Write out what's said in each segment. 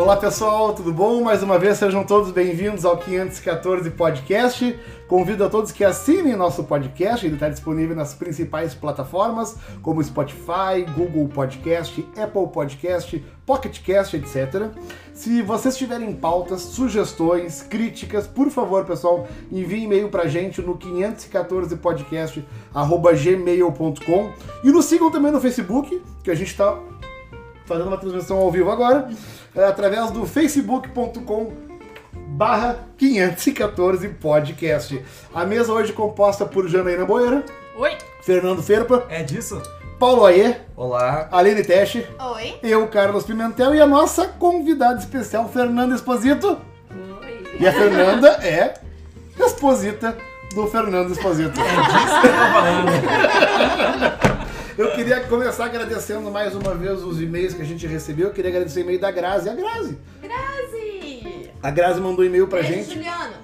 Olá pessoal, tudo bom? Mais uma vez sejam todos bem-vindos ao 514 Podcast. Convido a todos que assinem nosso podcast, ele está disponível nas principais plataformas como Spotify, Google Podcast, Apple Podcast, Pocket Cast, etc. Se vocês tiverem pautas, sugestões, críticas, por favor, pessoal, envie e-mail pra gente no 514podcast@gmail.com e nos sigam também no Facebook, que a gente está fazendo uma transmissão ao vivo agora, através do facebook.com barra 514 podcast. A mesa hoje composta por Janaína Boeira, Oi! Fernando Ferpa, É disso? Paulo Aie, Olá. Aline Teste, Oi. eu, Carlos Pimentel, e a nossa convidada especial, Fernanda Esposito. Oi! E a Fernanda é esposita do Fernando Esposito. É disso que eu tô falando. Eu queria começar agradecendo mais uma vez os e-mails que a gente recebeu. Eu queria agradecer o e-mail da Grazi. A Grazi. Grazi. A Grazi mandou um e-mail pra Beijo, gente. Juliano.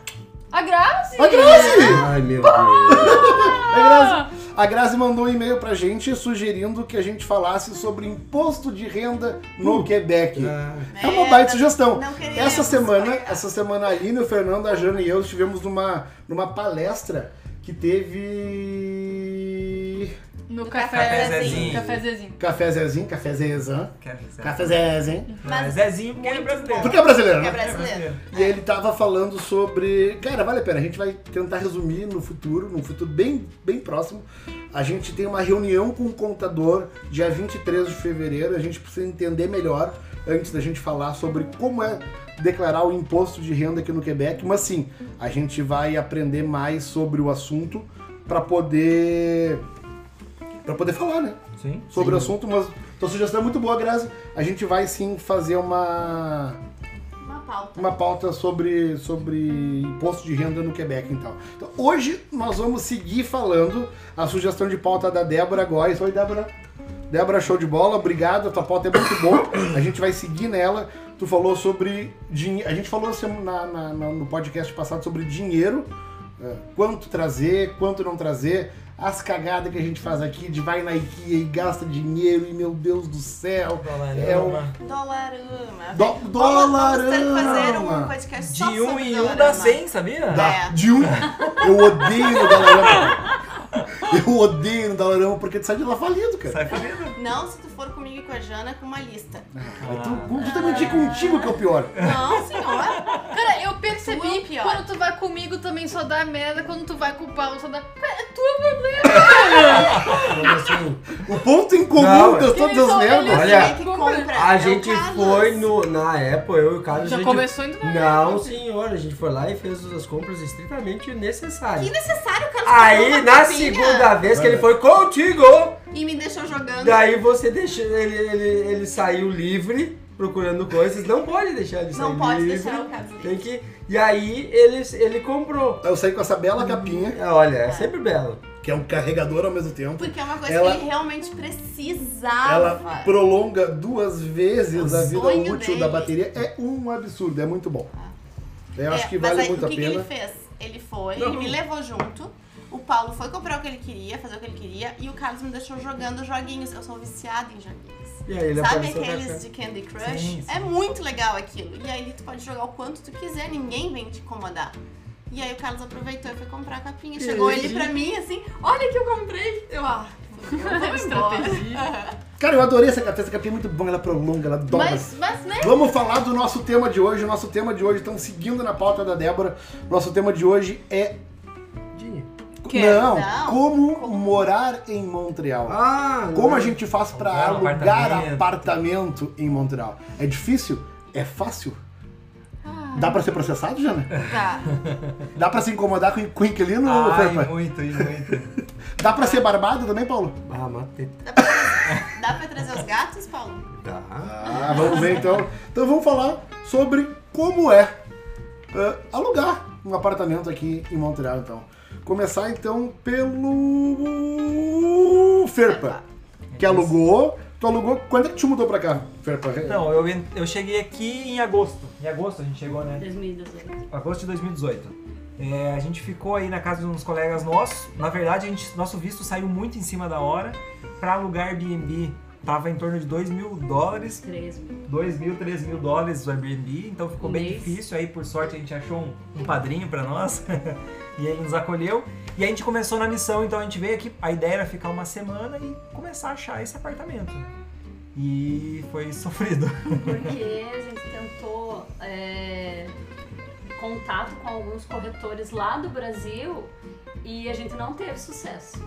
A Grazi! A Grazi! Ai, meu Deus. A Grazi, a Grazi mandou um e-mail pra gente sugerindo que a gente falasse sobre imposto de renda no Quebec. Ah, É uma baita sugestão. não queremos Essa semana, pagar. essa semana a Aline, o Fernando, a Jana e eu estivemos numa, numa palestra que teve. No Café café Zezinho. Café Zezinho. Café Zezinho, Café Zezan. Café Zezinho. Mas Zezinho porque é brasileiro. Porque é brasileiro, Que é né? brasileiro. E aí ele tava falando sobre. Cara, vale a pena. A gente vai tentar resumir no futuro, num futuro bem, bem próximo. A gente tem uma reunião com o contador dia 23 de fevereiro. A gente precisa entender melhor antes da gente falar sobre como é declarar o imposto de renda aqui no Quebec. Mas sim, a gente vai aprender mais sobre o assunto para poder. Para poder falar, né? Sim. sobre o assunto, mas tua sugestão é muito boa, Grazi. A gente vai sim fazer uma, Uma pauta. uma pauta sobre, sobre imposto de renda no Quebec então. então. Hoje nós vamos seguir falando a sugestão de pauta da Débora Góes. Oi, Débora. Débora, show de bola, obrigado. A tua pauta é muito boa. A gente vai seguir nela. Tu falou sobre dinheiro. A gente falou assim, na- na- na- no podcast passado sobre dinheiro. É, quanto trazer, quanto não trazer, as cagadas que a gente faz aqui de vai na IKEA e gasta dinheiro e meu Deus do céu. É um Dolarama. Do- Vamos- Vamos ter que fazer Dolarama. um podcast De só um sobre em um Dolarama. dá 100, sabia? da, É. de um. Eu odeio no Dalarama. Eu odeio no Dalarama porque tu sai de lá falido, cara. Sai falido. Não se tu for comigo e com a Jana com uma lista. Cara, tu, justamente contigo que é o pior. Não, senhora. Cara, eu percebi Tu é pior. quando tu vai comigo também só dá merda, quando tu vai com o Paulo só dá. Cara, é tua problema! Assim? O ponto em comum Não, das todas eles as merdas. Olha, é compra? A É gente Carlos. foi no, na Apple, eu e o Carlos. Já a gente... começou indo na Não, Apple. senhor, a gente foi lá e fez as compras estritamente necessárias. Que necessário, cara. Aí, na segunda vez que ele foi contigo, E me deixou jogando. daí você deixou ele, ele, ele saiu livre, procurando coisas. Não pode deixar ele sair Não pode livre. deixar o Carlos Tem que... E aí, ele, ele comprou. Eu saí com essa bela capinha, É, Olha, é sempre belo. que é um carregador ao mesmo tempo. Porque é uma coisa Ela- que ele realmente precisava. Ela prolonga duas vezes O a vida sonho útil dele. da bateria. É um absurdo, é muito bom. Eu acho É, que mas vale aí, muito o a que que pena. ele fez? Ele foi, Não. ele me levou junto. O Paulo foi comprar o que ele queria, fazer o que ele queria. E o Carlos me deixou jogando joguinhos. Eu sou viciada em joguinhos. E aí ele Sabe aqueles de Candy Crush? Sim, sim. É muito legal aquilo. E aí tu pode jogar o quanto tu quiser, ninguém vem te incomodar. E aí o Carlos aproveitou e foi comprar a capinha. Chegou ele pra mim assim, olha que eu comprei. Eu, ah. Estratégia. Cara, eu adorei essa capinha. Essa capinha é muito bom, ela prolonga, ela dobra. Mas, mas, né? Vamos falar do nosso tema de hoje. O nosso tema de hoje, então, seguindo na pauta da Débora, nosso tema de hoje é. Que? Não, Não. como, Como? morar em Montreal. Ah, Como não. a gente faz pra Alugar apartamento. apartamento em Montreal? É difícil? É fácil? Ah, Dá pra ser processado, Jana? Tá. Dá pra se incomodar com, com inquilino, Ai, Ferpa? muito, e muito. Dá pra ser barbado também, Paulo? Ah, matei. Dá pra, trazer, dá pra trazer os gatos, Paulo? Tá. Ah, vamos ver então. Então vamos falar sobre como é ah, alugar um apartamento aqui em Montreal, então. Começar então pelo Ferpa, que alugou. Tu alugou. Quando é que tu mudou pra cá, Ferpa? Então, eu, en- eu cheguei aqui em agosto. Em agosto a gente chegou, né? 2018. Agosto de 2018. É, a gente ficou aí na casa de uns colegas nossos. Na verdade, a gente, nosso visto saiu muito em cima da hora para alugar Airbnb tava em torno de 2 mil dólares 3 mil. 2 mil, 3 mil dólares o Airbnb, então ficou Um bem mês. difícil. Aí, por sorte, a gente achou um, um padrinho pra nós e ele nos acolheu. E a gente começou na missão, então a gente veio aqui. A ideia era ficar uma semana e começar a achar esse apartamento. né? E foi sofrido. Porque a gente tentou é, contato com alguns corretores lá do Brasil e a gente não teve sucesso.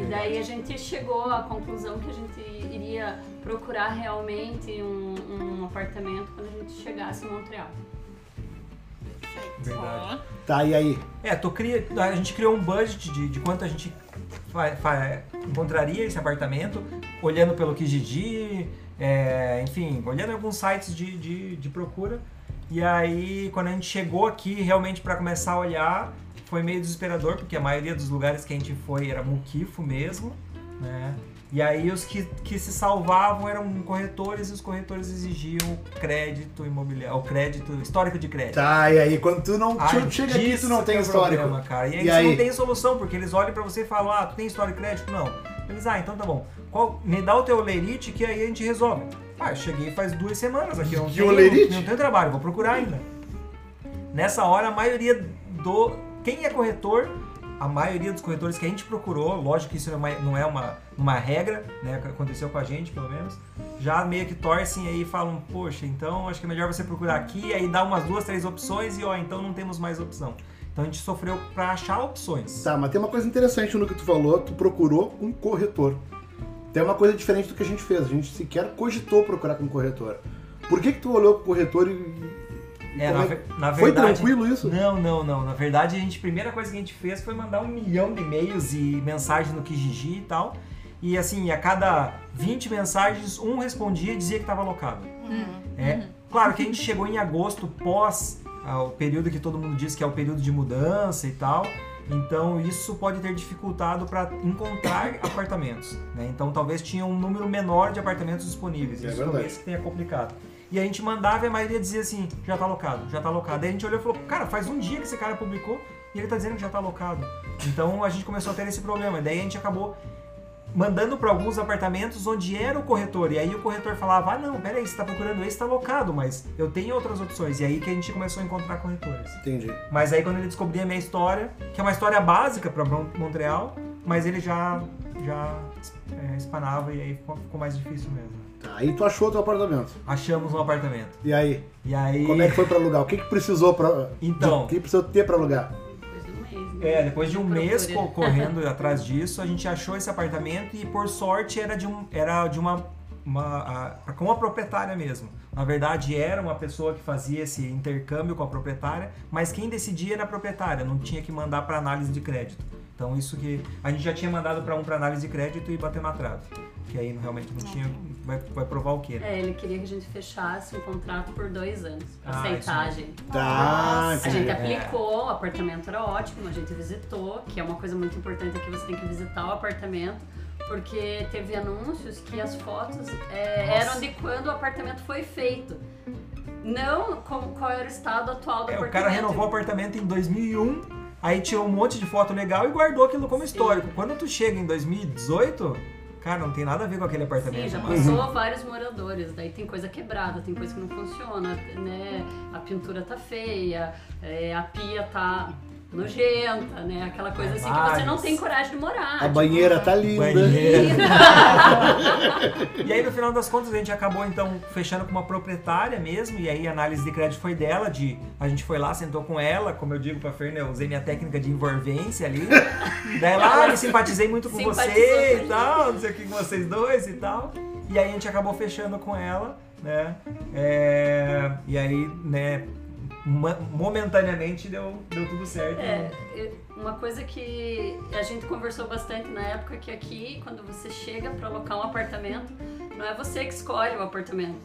E daí a gente chegou à conclusão que a gente iria procurar realmente um, um apartamento quando a gente chegasse em Montreal. Perfeito. Verdade. Tá, e aí? É, tu cria, a gente criou um budget de, de quanto a gente fa- fa- encontraria esse apartamento, olhando pelo Kijiji, é, enfim, olhando alguns sites de, de, de procura. E aí, quando a gente chegou aqui, realmente para começar a olhar, foi meio desesperador, porque a maioria dos lugares que a gente foi era muquifo mesmo, né? E aí os que, que se salvavam eram corretores e os corretores exigiam crédito imobiliário, o crédito, histórico de crédito. Tá, e aí? Quando tu não Ah, chega aqui, tu não tem é histórico. Problema, cara. E aí, E você aí? não tem solução, porque eles olham pra você e falam, ah, tu tem história de crédito? Não. Eles, ah, então tá bom. Qual- me dá o teu lerite que aí a gente resolve. Ah, eu cheguei faz duas semanas aqui, eu não tenho, não tenho trabalho, vou procurar ainda. Nessa hora, a maioria do... Quem é corretor, a maioria dos corretores que a gente procurou, lógico que isso não é uma, é uma, regra, né, aconteceu com a gente, pelo menos, já meio que torcem aí e falam, poxa, então acho que é melhor você procurar aqui, aí dá umas duas, três opções e ó, então não temos mais opção. Então a gente sofreu pra achar opções. Tá, mas tem uma coisa interessante no que tu falou, tu procurou um corretor. Tem uma coisa diferente do que a gente fez, a gente sequer cogitou procurar com um corretor. Por que que tu olhou pro corretor e... É, na, é que- na Foi verdade. tranquilo isso? Não, não, não. Na verdade, a gente, a primeira coisa que a gente fez foi mandar um milhão de e-mails e mensagens no Kijiji e tal. E assim, a cada 20 mensagens, um respondia e dizia que estava alocado. É, Claro que a gente chegou em agosto, pós ah, o período que todo mundo diz que é o período de mudança e tal. Então isso pode ter dificultado para encontrar apartamentos. né? Então talvez tinha um número menor de apartamentos disponíveis. É Isso verdade. talvez tenha complicado. E a gente mandava e a maioria dizia assim, já tá alocado, já tá alocado. Aí a gente olhou e falou, cara, faz um dia que esse cara publicou e ele tá dizendo que já tá alocado. Então a gente começou a ter esse problema. Daí a gente acabou mandando para alguns apartamentos onde era o corretor. E aí o corretor falava, ah não, peraí, você tá procurando esse, tá alocado, mas eu tenho outras opções. E aí que a gente começou a encontrar corretores. Entendi. Mas aí quando ele descobria a minha história, que é uma história básica para Montreal, mas ele já, já é, espanava e aí ficou, ficou mais difícil mesmo. Tá, aí tu achou teu apartamento. Achamos um apartamento. E aí? E aí. Como é que foi pra alugar? O que que precisou pra... Então. O que precisou ter pra alugar? Depois de um mês, né? É, depois de um mês Procura. correndo atrás disso, a gente achou esse apartamento e por sorte era de, um, era de uma, uma a- com a proprietária mesmo. Na verdade era uma pessoa que fazia esse intercâmbio com a proprietária, mas quem decidia era a proprietária, não tinha que mandar para análise de crédito. Então isso que a gente já tinha mandado para um para análise de crédito e bateu na trave. Que aí realmente não tinha, vai, vai provar o quê? né? É, ele queria que a gente fechasse um contrato por dois anos pra Ah, aceitar a isso gente. Tá, A gente É. aplicou, o apartamento era ótimo, a gente visitou, que é uma coisa muito importante aqui, você tem que visitar o apartamento, porque teve anúncios que as fotos é, eram de quando o apartamento foi feito. Não como, qual era o estado atual do É, o apartamento. cara renovou o apartamento em 2001, aí tirou um monte de foto legal e guardou aquilo como Sim. histórico. Quando tu chega em 2018, cara, não tem nada a ver com aquele apartamento. Sim, já passou vários moradores, daí tem coisa quebrada, tem coisa que não funciona, né? A pintura tá feia, é, a pia tá nojenta, né? Aquela coisa assim que você não tem coragem de morar. A tipo, banheira tá linda. Banheiro. E aí, no final das contas, a gente acabou, então, fechando com uma proprietária mesmo, e aí a análise de crédito foi dela, de a gente foi lá, sentou com ela, como eu digo pra Fer, né, eu usei minha técnica de envolvência ali. Daí lá, ah, me simpatizei muito com Simpatizou você com e tal, não sei o que com vocês dois e tal. E aí a gente acabou fechando com ela, né? É, e aí, né, momentaneamente deu, deu tudo certo. É, eu- uma coisa que a gente conversou bastante na época que aqui, quando você chega para alocar um apartamento, não é você que escolhe o apartamento.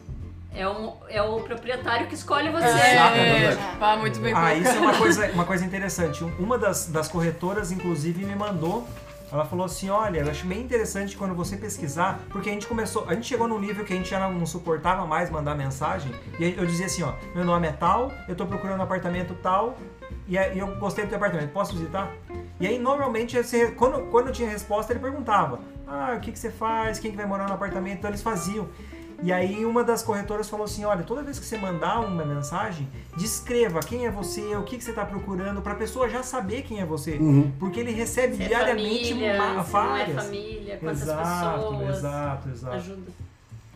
É, um, é o proprietário que escolhe você. É, Exato. pá, muito bem Ah, isso é colocado. uma coisa, uma coisa interessante. Uma das, das corretoras, inclusive, me mandou. Ela falou assim: olha, eu acho bem interessante quando você pesquisar, porque a gente começou. A gente chegou num nível que a gente já não, suportava mais mandar mensagem. E eu dizia assim: ó, meu nome é tal, eu tô procurando um apartamento tal, e eu gostei do teu apartamento, posso visitar? E aí, normalmente, quando, quando tinha resposta, ele perguntava: Ah, o que, que você faz? Quem que vai morar no apartamento? Então, eles faziam. E aí, uma das corretoras falou assim: Olha, toda vez que você mandar uma mensagem, descreva quem é você, o que, que você está procurando, para a pessoa já saber quem é você. Uhum. Porque ele recebe Se é diariamente família, uma, se não é várias. família, quantas exato, pessoas. exato, exato Ajuda.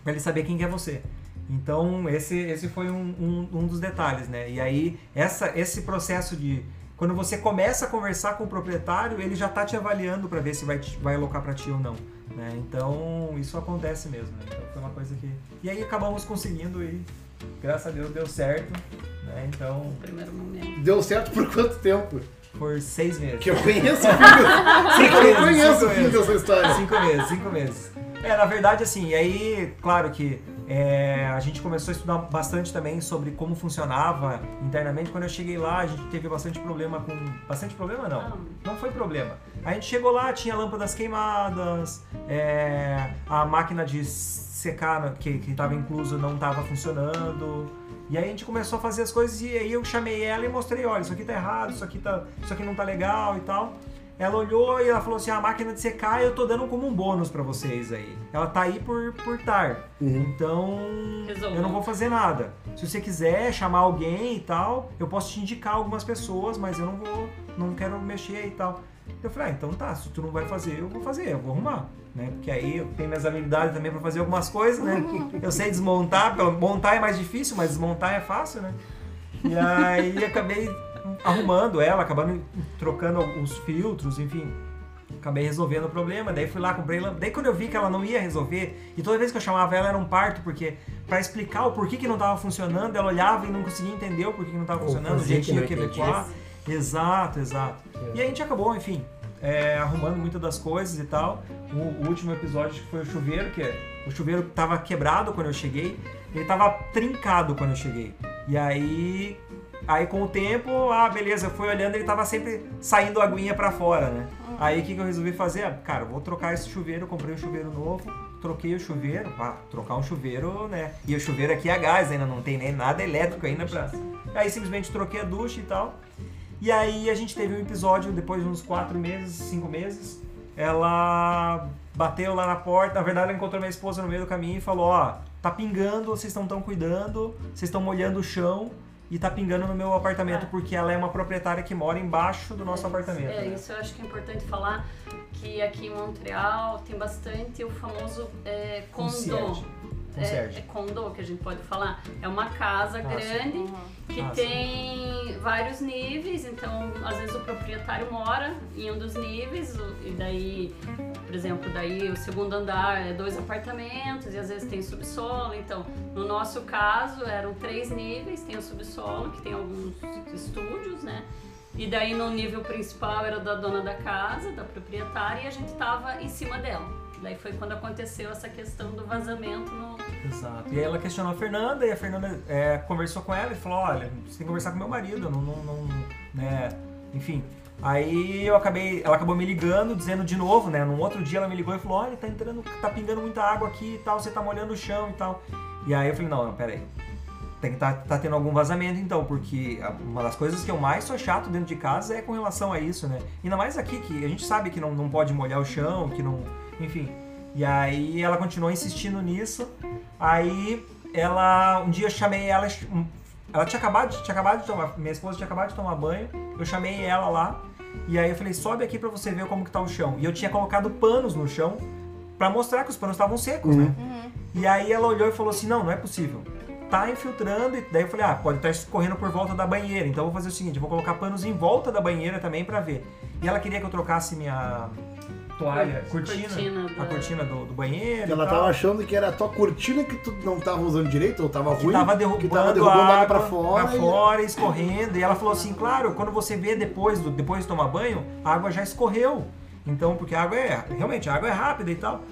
para ele saber quem que é você. Então, esse, esse foi um, um, um dos detalhes, né? E aí, essa, esse processo de... Quando você começa a conversar com o proprietário, ele já tá te avaliando para ver se vai, vai alocar para ti ou não. Né? Então, isso acontece mesmo. Né? Então, foi uma coisa que... E aí, acabamos conseguindo e, graças a Deus, deu certo. Né? Então, No primeiro momento. Deu certo por quanto tempo? por seis meses. Que eu conheço o fim Cinco eu meses, conheço cinco o fim meses. dessa história. Cinco meses, cinco meses. É, na verdade, assim, e aí, claro que é, a gente começou a estudar bastante também sobre como funcionava internamente. Quando eu cheguei lá, a gente teve bastante problema com. Bastante problema não. Não foi problema. A gente chegou lá, tinha lâmpadas queimadas, é, a máquina de secar que estava incluso não estava funcionando. E aí a gente começou a fazer as coisas e aí eu chamei ela e mostrei, olha, isso aqui tá errado, isso aqui, tá, isso aqui não tá legal e tal. Ela olhou e ela falou assim, a máquina de secar eu tô dando como um bônus pra vocês aí. Ela tá aí por por estar. Uhum. Então, Resolveu. eu não vou fazer nada. Se você quiser chamar alguém e tal, eu posso te indicar algumas pessoas, mas eu não vou, não quero mexer e tal. Eu falei, ah, então tá, se tu não vai fazer, eu vou fazer, eu vou arrumar, né? Porque aí eu tenho minhas habilidades também pra fazer algumas coisas, né? Eu sei desmontar, montar é mais difícil, mas desmontar é fácil, né? E aí acabei arrumando ela, acabando trocando os filtros, enfim. Acabei resolvendo o problema, daí fui lá, comprei lâmpada. Daí quando eu vi que ela não ia resolver, e toda vez que eu chamava ela era um parto, porque pra explicar o porquê que não tava funcionando, ela olhava e não conseguia entender o porquê que não tava Ou funcionando, o jeitinho não que entendia. adequar. Exato, exato. E a gente acabou, enfim, é, arrumando muitas das coisas e tal. O, o último episódio que foi o chuveiro, que é, o chuveiro tava quebrado quando eu cheguei, ele tava trincado quando eu cheguei. E aí, aí com o tempo, ah, beleza, eu fui olhando, ele tava sempre saindo a aguinha pra fora, né? Aí o que, que eu resolvi fazer? Ah, Cara, vou trocar esse chuveiro, comprei um chuveiro novo, troquei o chuveiro, ah, trocar um chuveiro, né? E o chuveiro aqui é a gás, ainda não tem nem nada elétrico ainda pra. Aí simplesmente troquei a ducha e tal. E aí a gente teve um episódio, depois de uns quatro meses, cinco meses, ela bateu lá na porta, na verdade ela encontrou minha esposa no meio do caminho e falou, ó, tá pingando, vocês estão tão cuidando, vocês estão molhando o chão e tá pingando no meu apartamento, Ah. porque ela é uma proprietária que mora embaixo do nosso É, apartamento. É, né? isso eu acho que é importante falar que aqui em Montreal tem bastante o famoso é, condo. Concierge. É, Concierge. é condo que a gente pode falar. É uma casa Ah, sim. grande que Ah, sim. tem vários níveis, então às vezes o proprietário mora em um dos níveis e daí, por exemplo, daí o segundo andar é dois apartamentos e às vezes tem subsolo. Então, no nosso caso eram três níveis, tem o subsolo que tem alguns estúdios, né? E daí no nível principal era da dona da casa, da proprietária, e a gente tava em cima dela. Daí foi quando aconteceu essa questão do vazamento no, Exato. E aí ela questionou a Fernanda e a Fernanda é, conversou com ela e falou, olha, você tem que conversar com meu marido, não, não, não, né, enfim. Aí eu acabei, ela acabou me ligando, dizendo de novo, né, num outro dia ela me ligou e falou, olha, tá entrando, tá pingando muita água aqui e tal, você tá molhando o chão e tal. E aí eu falei, não, não, peraí. Tem que tá, tá tendo algum vazamento então, porque uma das coisas que eu mais sou chato dentro de casa é com relação a isso, né? Ainda mais aqui, que a gente sabe que não, não pode molhar o chão, que não. Enfim. E aí ela continuou insistindo nisso. Aí ela. Um dia eu chamei ela. Ela tinha acabado, de- tinha acabado de tomar. Minha esposa tinha acabado de tomar banho. Eu chamei ela lá. E aí eu falei, sobe aqui pra você ver como que tá o chão. E eu tinha colocado panos no chão pra mostrar que os panos estavam secos, né? E aí ela olhou e falou assim, não, não é possível. Tá infiltrando, e daí eu falei, ah, pode estar escorrendo por volta da banheira. Então eu vou fazer o seguinte, eu vou colocar panos em volta da banheira também pra ver. E ela queria que eu trocasse minha toalha, cortina, cortina a cortina do, do banheiro. Ela tava achando que era a tua cortina que tu não tava usando direito, ou tava que ruim. tava derrubando, que tava derrubando água pra fora. pra e- fora, escorrendo. E ela falou assim, claro, quando você vê depois, do, depois de tomar banho, a água já escorreu. Então, porque a água é, realmente, a água é rápida e tal.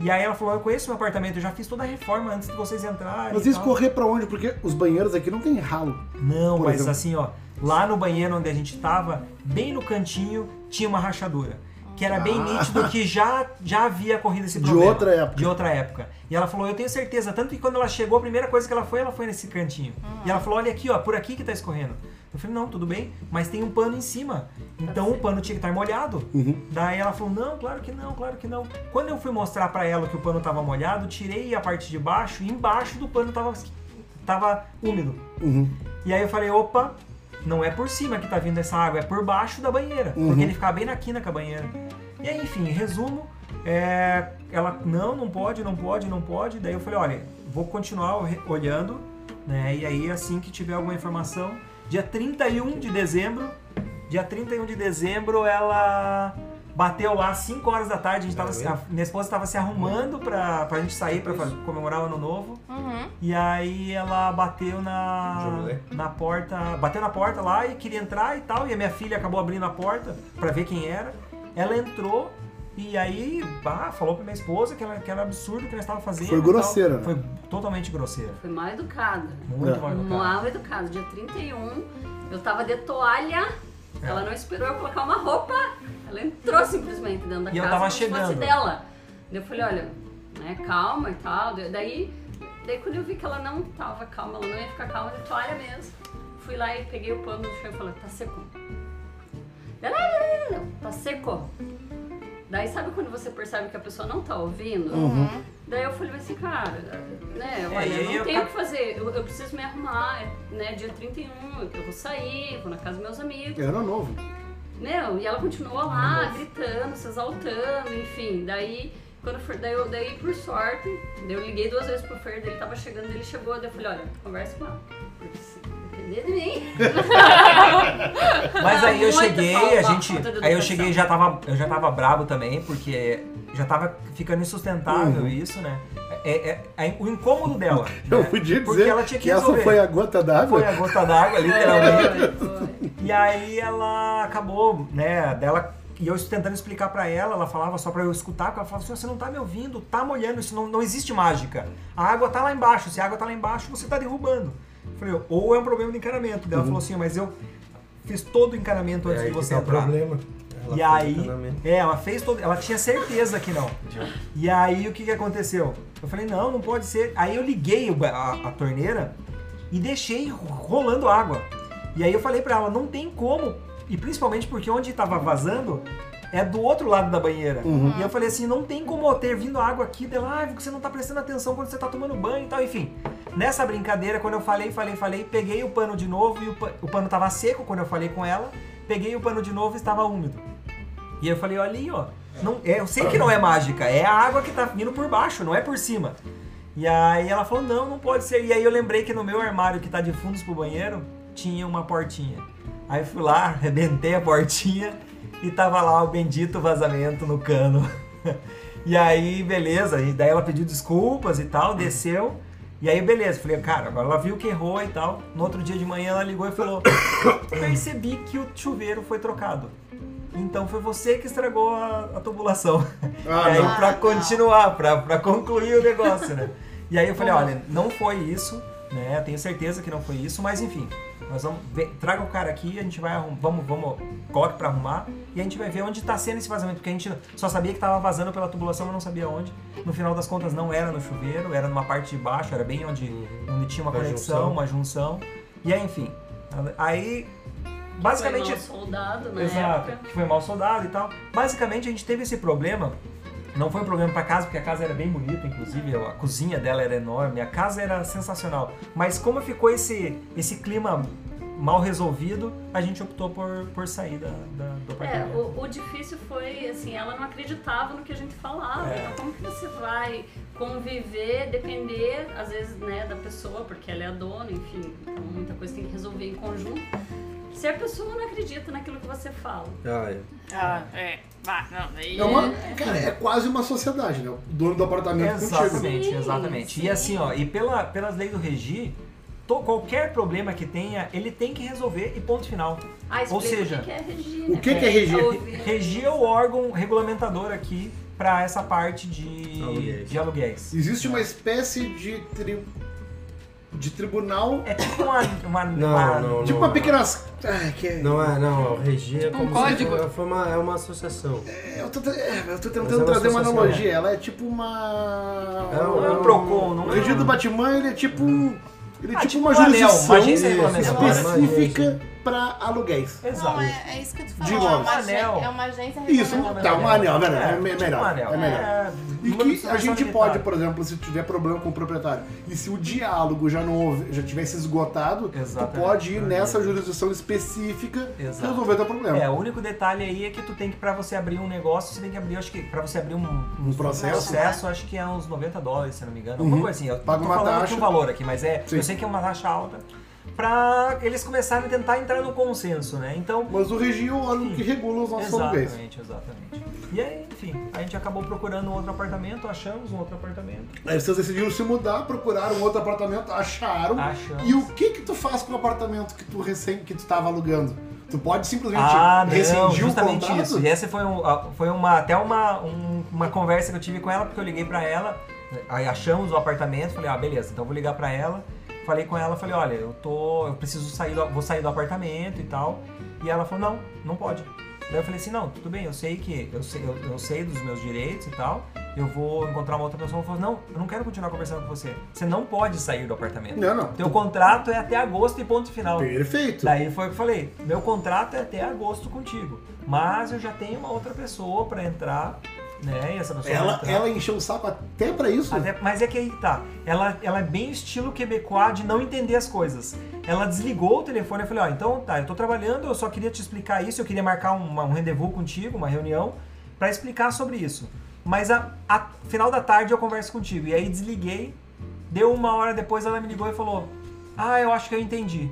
E aí ela falou, eu conheço meu apartamento, eu já fiz toda a reforma antes de vocês entrarem. Mas isso tal." correr pra onde? Porque os banheiros aqui não tem ralo. Não, mas exemplo. assim, ó, lá no banheiro onde a gente tava, bem no cantinho, tinha uma rachadura. Que era bem Ah. nítido que já, já havia corrido esse De problema. outra época. De outra época. E ela falou, eu tenho certeza. Tanto que quando ela chegou, a primeira coisa que ela foi, ela foi nesse cantinho. E ela falou, olha aqui, ó, por aqui que tá escorrendo. Eu falei, não, tudo bem, mas tem um pano em cima. Então o pano tinha que estar molhado. Uhum. Daí ela falou, não, claro que não, claro que não. Quando eu fui mostrar pra ela que o pano tava molhado, tirei a parte de baixo e embaixo do pano tava, tava úmido. Uhum. E aí eu falei, opa, não é por cima que tá vindo essa água, é por baixo da banheira. Uhum. Porque ele ficava bem na quina com a banheira. E aí, enfim, resumo, é, ela, não, não pode, não pode, não pode. Daí eu falei, olha, vou continuar olhando, né? E aí, assim que tiver alguma informação, dia 31 de dezembro, dia 31 de dezembro, ela bateu lá às 5 horas da tarde, a, gente tava, a minha esposa estava se arrumando pra, pra gente sair pra comemorar o ano novo. Uhum. E aí ela bateu na, Jolé. na porta, bateu na porta lá e queria entrar e tal, e a minha filha acabou abrindo a porta pra ver quem era. Ela entrou e aí, bah, falou pra minha esposa que, ela, que era absurdo o que nós estava fazendo. Foi e grosseira, né? Foi totalmente grosseira. Foi mal educada. Muito É. mal educada. Mal educada. Dia 31, eu tava de toalha. É. Ela não esperou eu colocar uma roupa. Ela entrou simplesmente dentro da E eu casa tava como se fosse chegando. dela. Daí eu falei, olha, né, calma e tal. Daí, daí quando eu vi que ela não tava calma, ela não ia ficar calma de toalha mesmo. Fui lá e peguei o pano do chão e falei, tá seco. Ela, "Não, não, não, não, tá seco. Daí sabe quando você percebe que a pessoa não tá ouvindo? Uhum. Daí eu falei assim, cara, né, É, olha, aí eu eu não tenho o que fazer, eu, eu preciso me arrumar, né, dia 31, eu vou sair, vou na casa dos meus amigos. Era novo. Meu, e ela continuou lá, gritando, se exaltando, enfim. Daí, quando for, daí, eu, daí por sorte, eu liguei duas vezes pro Fer, ele tava chegando, ele chegou, daí eu falei, olha, conversa com ela. Porque se depender de mim. Mas aí eu cheguei, falta- a gente. falta de Aí eu educação. cheguei e já tava, eu já tava brabo também, porque já tava ficando insustentável Uhum. isso, né? É, é- é o incômodo dela. Eu né? podia Porque dizer ela tinha que, que essa resolver. foi a gota d'água. Foi a gota d'água, literalmente. Foi. E aí ela acabou, né, dela. E eu tentando explicar pra ela, ela falava só pra eu escutar, porque ela falava assim, você não tá me ouvindo, tá molhando, isso não, não existe mágica. A água tá lá embaixo, se a água tá lá embaixo, você tá derrubando. Falei, ou é um problema de encanamento. Daí ela falou assim, mas eu fiz todo o encanamento É antes de você tá entrar. problema. Ela E aí, é, ela fez todo, ela tinha certeza que não. E aí o que que aconteceu? Eu falei, não, não pode ser. Aí eu liguei a, a torneira e deixei rolando água. E aí eu falei pra ela, não tem como. E principalmente porque onde tava vazando é do outro lado da banheira. Uhum. E eu falei assim, não tem como ter vindo água aqui dela, ah, porque você não tá prestando atenção quando você tá tomando banho e tal, enfim. Nessa brincadeira, quando eu falei, falei, falei, peguei o pano de novo e o, pa- o pano tava seco quando eu falei com ela, peguei o pano de novo e estava úmido. E eu falei, olha ali, ó. Não, é, eu sei que não é mágica, é a água que tá vindo por baixo, não é por cima. E aí ela falou, não, não pode ser. E aí eu lembrei que no meu armário que tá de fundos pro banheiro, tinha uma portinha. Aí fui lá, arrebentei a portinha e tava lá o bendito vazamento no cano. E aí, beleza, e daí ela pediu desculpas e tal, desceu. E aí, beleza, falei, cara, agora ela viu que errou e tal. No outro dia de manhã ela ligou e falou: Percebi que o chuveiro foi trocado. Então foi você que estragou a, a tubulação. Ah, e aí, não. pra Ah, não. continuar, pra, pra concluir o negócio, né? E aí eu falei, olha, não foi isso, né? Tenho certeza que não foi isso, mas enfim, nós vamos ver, traga o cara aqui, a gente vai arrumar, vamos, vamos, coloque pra arrumar e a gente vai ver onde tá sendo esse vazamento, porque a gente só sabia que tava vazando pela tubulação, mas não sabia onde. No final das contas não era no chuveiro, era numa parte de baixo, era bem onde, onde tinha uma Uma conexão, junção. uma junção. E aí, enfim, aí basicamente Foi mal soldado na Exato, época. que foi mal soldado e tal. Basicamente a gente teve esse problema. Não foi um problema pra casa, porque a casa era bem bonita, inclusive a cozinha dela era enorme, a casa era sensacional. Mas como ficou esse, esse clima mal resolvido, a gente optou por, por sair da, da- do É, apartamento. o, o difícil foi, assim, ela não acreditava no que a gente falava. É. Então, como que você vai conviver, depender, às vezes, né, da pessoa, porque ela é a dona, enfim, então muita coisa tem que resolver em conjunto. Se a pessoa não acredita naquilo que você fala. Ah, é. Ah, é. Vá, não, daí. É uma, cara, é quase uma sociedade, né? O dono do apartamento contigo. Exatamente, Sim, exatamente. E sim. assim, ó, e pela, pelas leis do Regi, to- qualquer problema que tenha, ele tem que resolver e ponto final. Ah, Ou seja, o que que é regir, o né? que que é regir? ouvir. Regi é o órgão regulamentador aqui para essa parte de Aluguéis. de aluguéis. Existe uma espécie de, tri... de tribunal, É tipo uma. uma, Não, uma- não, tipo não. uma pequena... Ai, que... Não é, não, o Regi é Um como código. se foi uma, é uma associação. É, Eu tô, é, eu tô Mas é tentando uma trazer uma analogia. Ela é tipo uma... É um- é um Procon, não O é. Regime do um- Batman, ele é tipo um... Ele é Ah, tipo, tipo uma um jurisdição uma específica pra aluguéis. Exato. Não, é, é isso que tu De falou. É uma, Anel. é uma agência Isso, tá, um anel, né? É, tipo melhor. um anel. É melhor. É, E de que a gente pode, por exemplo, se tiver problema com o proprietário, e se o diálogo já não houve- já tivesse esgotado, tu Exatamente. pode ir nessa jurisdição específica e Exato. resolver teu problema. É, o único detalhe aí é que tu tem que, pra você abrir um negócio, você tem que abrir, acho que pra você abrir um, Um processo. processo, acho que é uns 90 dólares, se não me engano. Uhum. Alguma coisa assim. Eu Paga tô uma taxa. um valor aqui, mas é. Sim. Eu sei que é uma taxa alta. Pra eles começarem a tentar entrar no consenso, né? Então. Mas o Regi é o órgão que regula os nossos aluguéis. Exatamente, exatamente. E aí, enfim, a gente acabou procurando um outro apartamento, achamos um outro apartamento. Aí vocês decidiram se mudar, procuraram um outro apartamento, acharam. Achamos. E o que que tu faz com o apartamento que tu recém que tu tava alugando? Tu pode simplesmente Ah, não, rescindir o justamente contrato? isso. E essa foi, um, a- foi uma, até uma, um- uma conversa que eu tive com ela, porque eu liguei pra ela, aí achamos o apartamento, falei, ah, beleza, então vou ligar pra ela. Falei com ela, falei, olha, eu tô. Eu preciso sair do, vou sair do apartamento e tal. E ela falou, não, não pode. Daí eu falei assim, não, tudo bem, eu sei que. Eu sei, eu, eu sei dos meus direitos e tal. Eu vou encontrar uma outra pessoa. Ela falou, não, eu não quero continuar conversando com você. Você não pode sair do apartamento. Não, não. Teu contrato é até agosto e ponto final. Perfeito. Daí foi o que eu falei, meu contrato é até agosto contigo, mas eu já tenho uma outra pessoa pra entrar, né? E essa pessoa Ela, ela encheu o saco até pra isso? Até- mas é que aí tá, ela, ela é bem estilo quebecois de não entender as coisas. Ela desligou o telefone, eu falei, ó, então tá, eu tô trabalhando, eu só queria te explicar isso, eu queria marcar uma- um rendezvous contigo, uma reunião, pra explicar sobre isso. Mas a, a final da tarde eu converso contigo. E aí desliguei, deu uma hora depois ela me ligou e falou, ah, eu acho que eu entendi.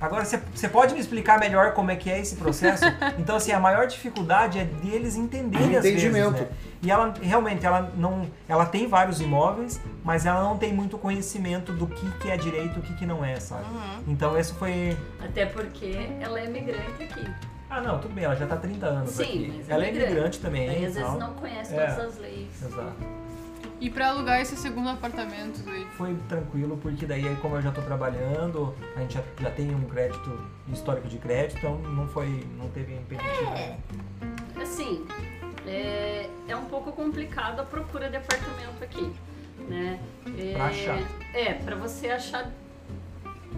Agora, você- você pode me explicar melhor como é que é esse processo? Então, assim, a maior dificuldade é deles entenderem vezes, Entendimento. né? E ela, realmente, ela não... Ela tem vários imóveis, mas ela não tem muito conhecimento do que, que é direito e o que, que não é, sabe? Então, esse foi... Até porque ela é imigrante aqui. Ah, não, tudo bem, ela já tá há 30 anos Sim, aqui. mas é ela é imigrante. também, Aí e às vezes tal. não conhece É. todas as leis. Exato. E pra alugar esse segundo apartamento? Foi tranquilo, porque daí, como eu já tô trabalhando, a gente já, já tem um crédito, histórico de crédito, então não foi, não teve impeditivo. É. Assim, é, é um pouco complicado a procura de apartamento aqui, né? É, Pra achar. É, pra você achar.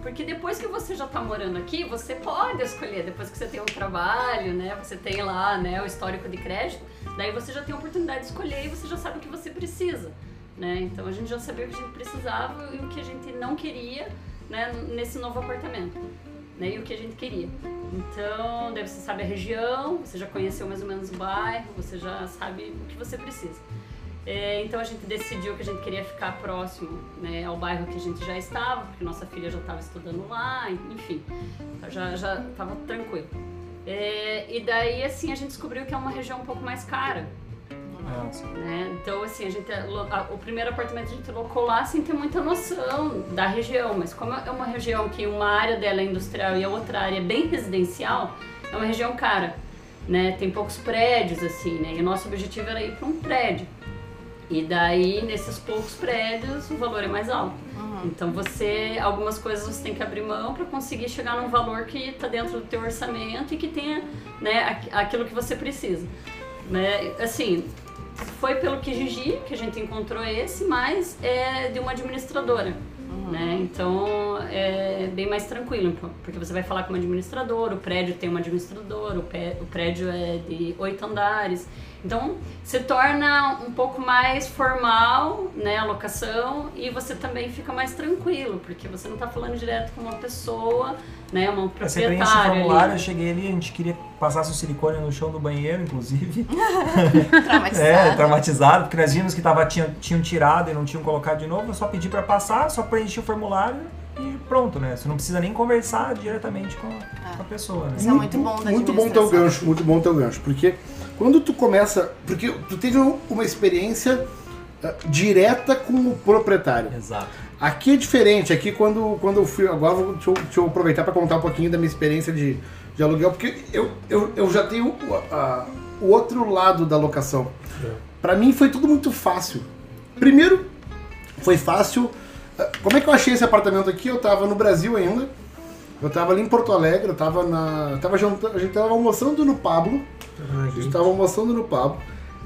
Porque depois que você já tá morando aqui, você pode escolher, depois que você tem um trabalho, né? Você tem lá, né, o histórico de crédito, daí você já tem a oportunidade de escolher e você já sabe o que você precisa, né? Então a gente já sabia o que a gente precisava e o que a gente não queria, né, nesse novo apartamento né, e o que a gente queria. Então, daí você sabe a região, você já conheceu mais ou menos o bairro, você já sabe o que você precisa. É, então a gente decidiu que a gente queria ficar próximo né, ao bairro que a gente já estava, porque nossa filha já estava estudando lá, enfim, então já já estava tranquilo. É, e daí assim a gente descobriu que é uma região um pouco mais cara, né? Então, assim, a gente, alo- a- o primeiro apartamento a gente alocou lá sem ter muita noção da região, mas como é uma região que uma área dela é industrial e a outra área é bem residencial, é uma região cara, né? Tem poucos prédios, assim, né? E o nosso objetivo era ir para um prédio. E daí, nesses poucos prédios, o valor é mais alto. Então, você, algumas coisas você tem que abrir mão para conseguir chegar num valor que está dentro do teu orçamento e que tenha, né, aqu- aquilo que você precisa. Né? Assim, foi pelo Kijiji que a gente encontrou esse, mas é de uma administradora. Né? Então é bem mais tranquilo, então, porque você vai falar com uma administradora, o prédio tem uma administradora, o prédio é de oito andares. Então se torna um pouco mais formal né, a locação e você também fica mais tranquilo, porque você não está falando direto com uma pessoa, né, uma Você preenche o proprietária. formulário, eu ali. cheguei ali, a gente queria que passasse o silicone no chão do banheiro, inclusive. Traumatizado. É, traumatizado, porque nós vimos que tava, tinha, tinham tirado e não tinham colocado de novo, eu só pedi pra passar, só preenchi o formulário e pronto, né? Você não precisa nem conversar diretamente com a, com a pessoa, né? Isso é muito bom da Muito bom teu gancho, muito bom teu gancho. Porque quando tu começa. Porque tu teve um- uma experiência eh, direta com o proprietário. Exato. Aqui é diferente, aqui quando, quando eu fui. Agora vou, deixa, eu, deixa eu aproveitar para contar um pouquinho da minha experiência de, de aluguel, porque eu, eu, eu já tenho o, a- o outro lado da locação. Pra mim foi tudo muito fácil. Primeiro, foi fácil. eh, Como é que eu achei esse apartamento aqui? Eu tava no Brasil ainda. Eu tava ali em Porto Alegre, eu tava na. eu Tava jantando, a gente tava almoçando no Pablo. A gente tava almoçando no Pablo.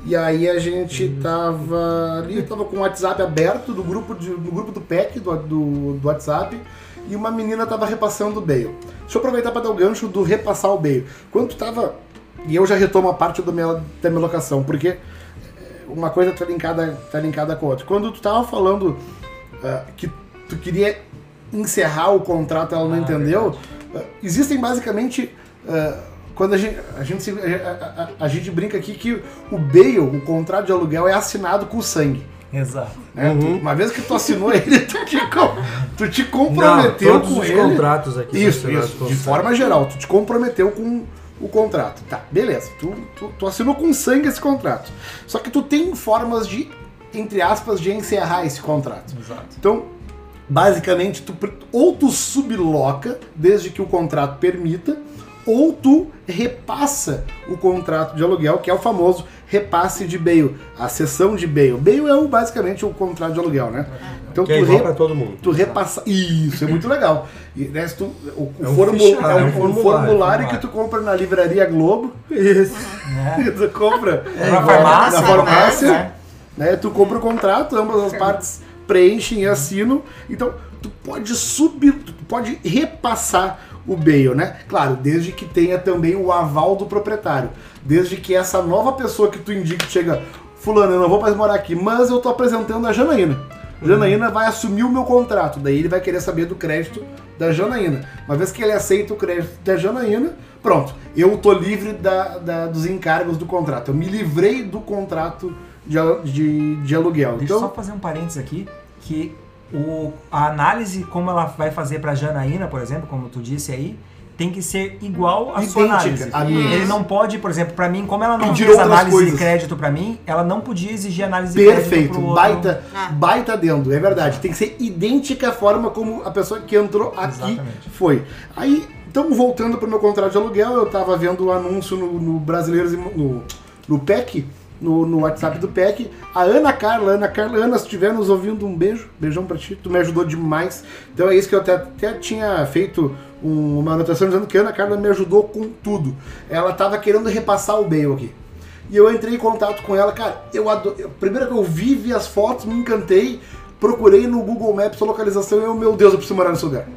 E aí a gente tava ali, tava com o WhatsApp aberto do grupo, de, do, grupo do PEC, do, do, do WhatsApp, e uma menina tava repassando o Bale. Deixa eu aproveitar para dar o gancho do repassar o Bale. Quando tu tava. E eu já retomo a parte do minha, da minha locação, porque eh, uma coisa tá linkada, tá linkada com a outra. Quando tu tava falando ah, que tu queria encerrar o contrato ela não Ah, entendeu, ah, existem basicamente. ah, quando a gente, a, gente, se- a, a- a gente brinca aqui que o Bale, o contrato de aluguel, é assinado com sangue. Exato. né? Tu- Uhum. uma vez que tu assinou ele, tu te, tu te Não, comprometeu todos com os ele. contratos aqui Isso, isso. De sangue. forma geral, tu te comprometeu com o contrato. Tá, beleza. Tu, tu, tu assinou com sangue esse contrato. Só que tu tem formas de, entre aspas, de encerrar esse contrato. Exato. Então, basicamente, tu, ou tu subloca, desde que o contrato permita, ou tu repassa o contrato de aluguel, que é o famoso repasse de bail, a sessão de bail. Bail é o, basicamente o contrato de aluguel, né? Então Que é tu, igual re- pra todo mundo. tu repassa. Isso, é muito legal. E, né, tu, o, o É um formu- é um, é um formulário, formulário que tu compra na livraria Globo. Isso. Né? tu compra Na igual farmácia, na farmácia né? né? Tu compra o contrato, ambas as partes preenchem e assinam. Então, tu pode subir, tu pode repassar o bail, né? Claro, desde que tenha também o aval do proprietário. Desde que essa nova pessoa que tu indica chega, fulano, eu não vou mais morar aqui, mas eu tô apresentando a Janaína. Janaína vai assumir o meu contrato, daí ele vai querer saber do crédito da Janaína. Uma vez que ele aceita o crédito da Janaína, pronto, eu tô livre da, da- dos encargos do contrato. Eu me livrei do contrato de, de, de aluguel. Deixa eu só Então, fazer um parênteses aqui, que o, a análise, como ela vai fazer para Janaína, por exemplo, como tu disse aí, tem que ser igual à sua análise. à minha. Ele não pode, por exemplo, para mim, como ela não Pedir fez análise coisas. de crédito para mim, ela não podia exigir análise de crédito perfeito, baita, Ah. baita dentro, é verdade. Tem que ser idêntica à forma como a pessoa que entrou aqui Exatamente. foi. Aí, então, voltando pro meu contrato de aluguel, eu tava vendo o anúncio no, no Brasileiros no, no PEC, no, no WhatsApp do PEC. A Ana Carla, Ana Carla, Ana, se estiver nos ouvindo, um beijo, beijão pra ti, tu me ajudou demais. Então é isso que eu até, até tinha feito um- uma anotação dizendo que a Ana Carla me ajudou com tudo. Ela tava querendo repassar o bail aqui. E eu entrei em contato com ela, cara, eu adoro. Primeiro que eu vi, vi as fotos, me encantei, procurei no Google Maps a localização e eu, meu Deus, eu preciso morar nesse lugar.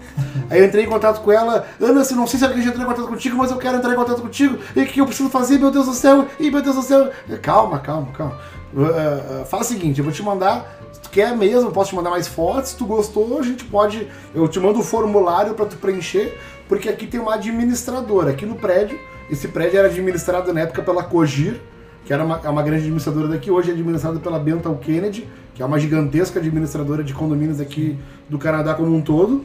Aí eu entrei em contato com ela, Ana, se não sei se alguém já entrou em contato contigo, mas eu quero entrar em contato contigo. E o que eu preciso fazer, meu Deus do céu? E meu Deus do céu. Calma, calma, calma. Uh, uh, faz o seguinte, eu vou te mandar. Se tu quer mesmo, posso te mandar mais fotos. Se tu gostou, a gente pode. Eu te mando o formulário para tu preencher, porque aqui tem uma administradora aqui no prédio. Esse prédio era administrado na época pela Cogir, que era uma, é uma grande administradora daqui, hoje é administrada pela Bentham Kennedy, que é uma gigantesca administradora de condomínios aqui do Canadá como um todo.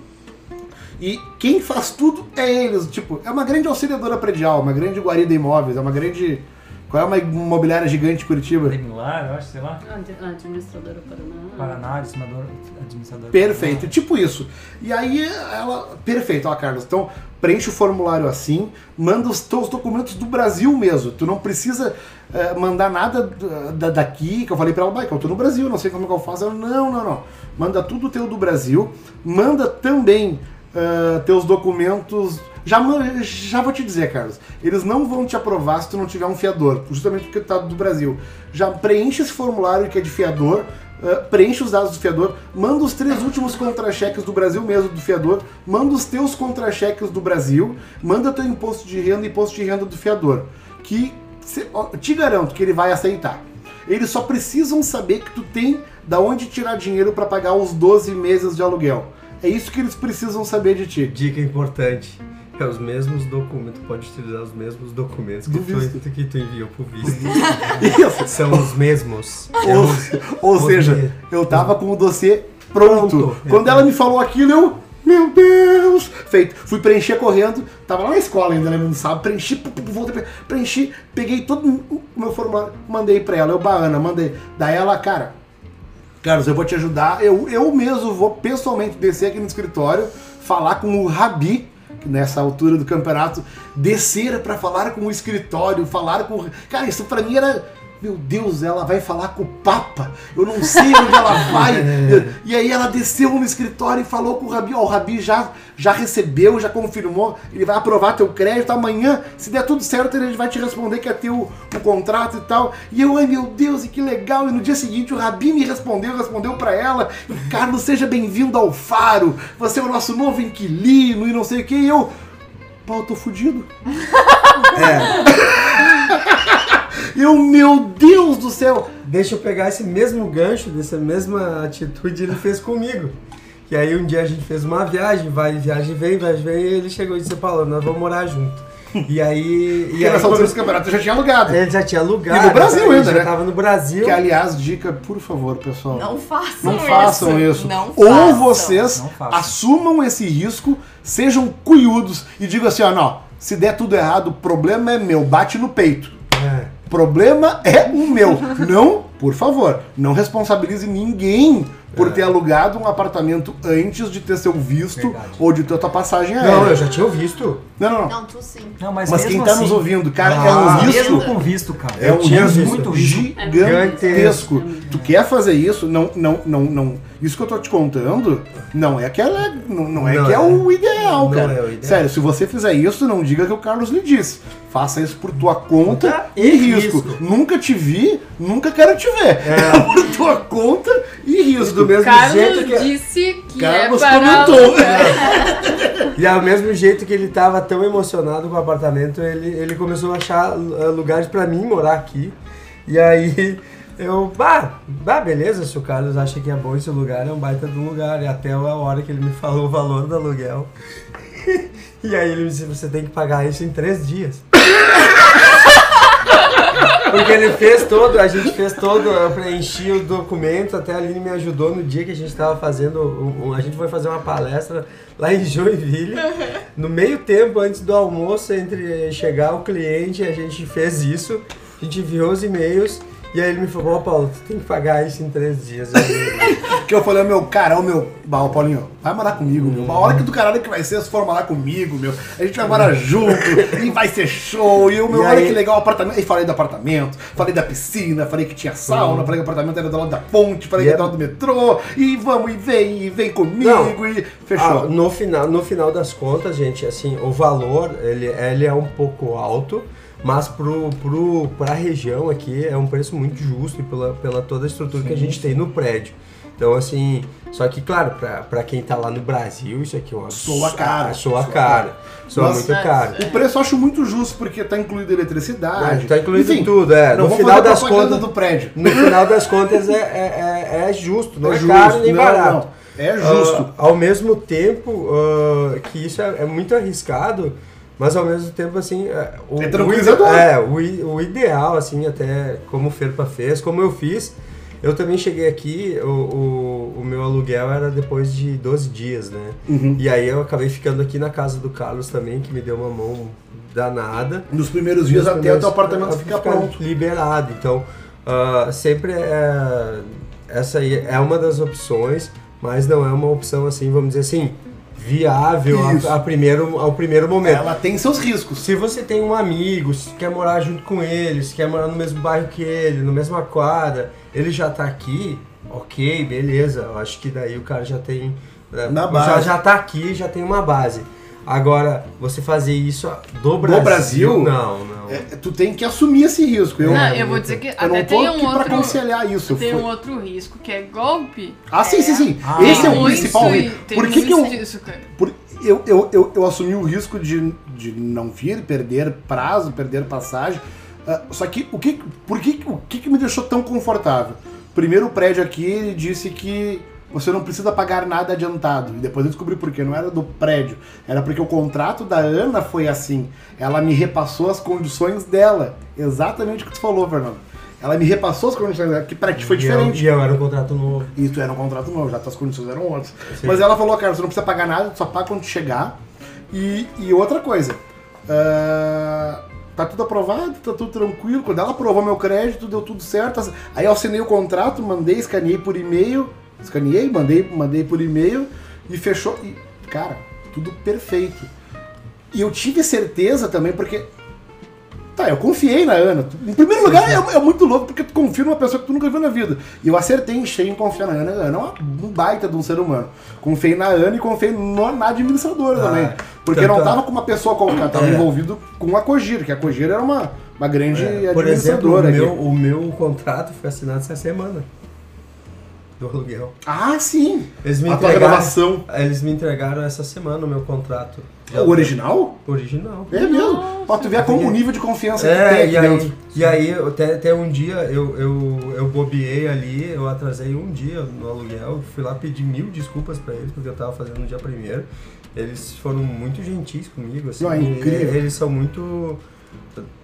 E quem faz tudo é eles, tipo, é uma grande auxiliadora predial, uma grande guarida imóveis, é uma grande. Qual é uma imobiliária gigante de Curitiba? Similar, eu acho, sei lá. Ad- Administradora Paraná. Paraná, administrador. administrador Perfeito, tipo isso. E aí ela. Perfeito, ó, Carlos. Então, preenche o formulário assim, manda os teus documentos do Brasil mesmo. Tu não precisa eh, mandar nada da- da- daqui, que eu falei pra ela, "Bah, que eu tô no Brasil, não sei como que eu faço. Ela, não, não, não. Manda tudo teu do Brasil. Manda também eh, teus documentos. Já, já vou te dizer, Carlos, eles não vão te aprovar se tu não tiver um fiador, justamente porque tu tá do Brasil. Já preenche esse formulário que é de fiador, Uh, preenche os dados do fiador, manda os três últimos contra-cheques do Brasil mesmo do fiador, manda os teus contra-cheques do Brasil, manda teu imposto de renda e imposto de renda do fiador, que cê- ó, te garanto que ele vai aceitar. Eles só precisam saber que tu tem da onde tirar dinheiro para pagar os 12 meses de aluguel. É isso que eles precisam saber de ti. Dica importante. É os mesmos documentos, pode utilizar os mesmos documentos que, tu, que tu enviou pro visto. São os mesmos. É Ou os seja, eu tava com o dossiê pronto. Pronto. Quando ela me falou aquilo, eu. Meu Deus! Feito. Fui preencher correndo. Tava lá na escola ainda, lembra? No sábado. Preenchi, pu- pu- voltei, pre- preenchi, peguei todo o meu formulário, mandei pra ela. Eu, Baana, mandei. Daí ela, cara, Carlos, eu vou te ajudar. Eu, eu mesmo vou pessoalmente descer aqui no escritório, falar com o Rabi, nessa altura do campeonato, descer pra falar com o escritório, falar com. Cara, isso pra mim era meu Deus, ela vai falar com o Papa, eu não sei onde ela vai. e aí ela desceu no escritório e falou com o Rabi, ó, o Rabi já, já recebeu, já confirmou, ele vai aprovar teu crédito amanhã, se der tudo certo, ele vai te responder que é teu o contrato e tal. E eu, ai meu Deus, e que legal. E no dia seguinte o Rabi me respondeu, respondeu pra ela, Carlos, seja bem-vindo ao Faro, você é o nosso novo inquilino e não sei o que. E eu, pau, tô fudido. Eu, meu Deus do céu! Deixa eu pegar esse mesmo gancho, dessa mesma atitude ele fez comigo. E aí um dia a gente fez uma viagem, vai, viagem vem, viagem vem, e ele chegou e disse, Paulo, nós vamos morar junto. E aí. E aí nessa altura do campeonato eu já tinha alugado. ele já tinha lugar. E no Brasil ainda, já né? tava no Brasil. Que, aliás, dica, por favor, pessoal. Não façam Não isso. façam isso. Não Ou façam. vocês Não façam. assumam esse risco, sejam cuiudos e digam assim, ó, não, se der tudo errado, o problema é meu, bate no peito. É. Problema é o meu. Não, por favor, não responsabilize ninguém por ter alugado um apartamento antes de ter seu visto Verdade. ou de ter tua passagem aérea. Não, eu já tinha visto. Não, não, não. Não, tu sim. Não, mas, Mas quem tá assim, nos ouvindo, cara, Ah, é um risco. Mesmo com visto, cara. É um visto. muito risco. gigantesco. Tu quer fazer isso? Não, não, não, não. Isso que eu tô te contando, não é que ela, não, não é Não que é, é. o ideal, Não cara. é o ideal. Sério, se você fizer isso, não diga que o Carlos lhe disse. Faça isso por tua conta e, risco. risco. Nunca te vi, nunca quero te ver. É por tua conta e risco. do mesmo jeito Carlos que. disse que Carlos é para comentou. E ao mesmo jeito que ele tava tão emocionado com o apartamento, ele, ele começou a achar eh, lugares pra mim morar aqui. E aí eu, bah, bah, beleza, se o Carlos acha que é bom esse lugar, é um baita de um lugar. E até a hora que ele me falou o valor do aluguel. E aí ele me disse, você tem que pagar isso em três dias. Porque ele fez todo, a gente fez todo, eu preenchi o documento, até a Aline me ajudou no dia que a gente estava fazendo, a gente foi fazer uma palestra lá em Joinville. No meio tempo, antes do almoço, entre chegar o cliente, a gente fez isso, a gente enviou os e-mails, e aí ele me falou, ó Paulo, tu tem que pagar isso em três dias. Que eu falei, meu, cara, ô meu, bah, Paulinho, vai morar comigo, meu. A hora que do caralho que vai ser se for morar comigo, meu. A gente vai morar junto e vai ser show. E o meu, E olha aí- que legal o apartamento. E falei do apartamento, falei da piscina, falei que tinha sauna, falei que o apartamento era do lado da ponte, falei E que era do lado do metrô. E vamos, e vem, e vem comigo, Não. e Ah, fechou. no, final, no final das contas, gente, assim, o valor, ele, ele é um pouco alto, mas pro, pro, pra região aqui é um preço muito justo e pela, pela toda a estrutura que a gente tem no prédio. Então, assim, só que, claro, pra, pra quem tá lá no Brasil, isso aqui é uma Soa caro. Soa Soa caro. Soa muito caro. O preço eu acho muito justo, porque tá incluído eletricidade. Tá incluído Enfim, tudo, é. Não No vou final fazer das contas, do prédio. no final das contas é, é, é, é justo, não é, justo, caro nem não, barato. não. É justo. Ah, ao mesmo tempo ah, que isso é, é muito arriscado, mas ao mesmo tempo assim, é, o, É o tranquilizador. ide- é, o, i- o ideal assim, até como o Ferpa fez, como eu fiz, eu também cheguei aqui, o, o, o meu aluguel era depois de 12 dias, né? Uhum. E aí eu acabei ficando aqui na casa do Carlos também, que me deu uma mão danada. Nos primeiros dias Nos até o teu apartamento ficar ficar pronto. Liberado. Então, ah, sempre é, essa aí é uma das opções, mas não é uma opção assim, vamos dizer assim, viável a, a primeiro, ao primeiro momento. Ela tem seus riscos. Se você tem um amigo, se quer morar junto com ele, se quer morar no mesmo bairro que ele, na mesma quadra, ele já tá aqui, ok, beleza. Eu acho que daí o cara já tem. né, Na já, base. já tá aqui, já tem uma base. Agora, você fazer isso do Brasil. Brasil? Não, não. É, tu tem que assumir esse risco. Eu, Não, eu vou dizer que eu até não tô tem aqui um pra outro. aconselhar isso. Tem um outro risco que é golpe. Ah, sim, sim, sim. Ah. Esse é o principal risco. Por que, que eu, disso, cara. por- eu, eu, eu, eu assumi o risco de, de não vir, perder prazo, perder passagem. Ah, só que o que, por que, o que, que me deixou tão confortável? Primeiro, o prédio aqui ele disse que você não precisa pagar nada adiantado. E depois eu descobri por quê. Não era do prédio. Era porque o contrato da Ana foi assim. Ela me repassou as condições dela. Exatamente o que tu falou, Fernando. Ela me repassou as condições dela, que pra ti foi E eu- diferente. E eu, era um contrato novo. E tu era um contrato novo, já tuas condições eram outras. Sim. Mas ela falou, cara, você não precisa pagar nada, tu só paga quando chegar. E, e outra coisa, ah, tá tudo aprovado, tá tudo tranquilo. Quando ela aprovou meu crédito, deu tudo certo. Aí eu assinei o contrato, mandei, escaneei por e-mail. Escaneei, mandei, mandei por e-mail e fechou. E, cara, tudo perfeito. E eu tive certeza também, porque Tá, eu confiei na Ana. Em primeiro lugar, é, é muito louco porque tu confia numa pessoa que tu nunca viu na vida. E eu acertei em cheio em confiar na Ana. A Ana é uma- um baita de um ser humano. Confiei na Ana e confiei no- na administradora Ah, também. Porque não tava com uma pessoa qualquer, tava É. envolvido com a Cogir, que a Cogir era uma, uma grande É, Por exemplo, o administradora. meu, o meu contrato foi assinado essa semana. Do aluguel. Ah, sim! Eles me a tua gravação. Eles me entregaram essa semana o meu contrato. O original? Original. É mesmo. Pra tu ver como o nível de confiança que tem É, e aí, dentro. e aí até, até um dia eu, eu, eu bobeei ali, eu atrasei um dia no aluguel, fui lá pedir mil desculpas pra eles, porque eu tava fazendo no dia primeiro. Eles foram muito gentis comigo, assim. Não, é incrível. Eles são muito.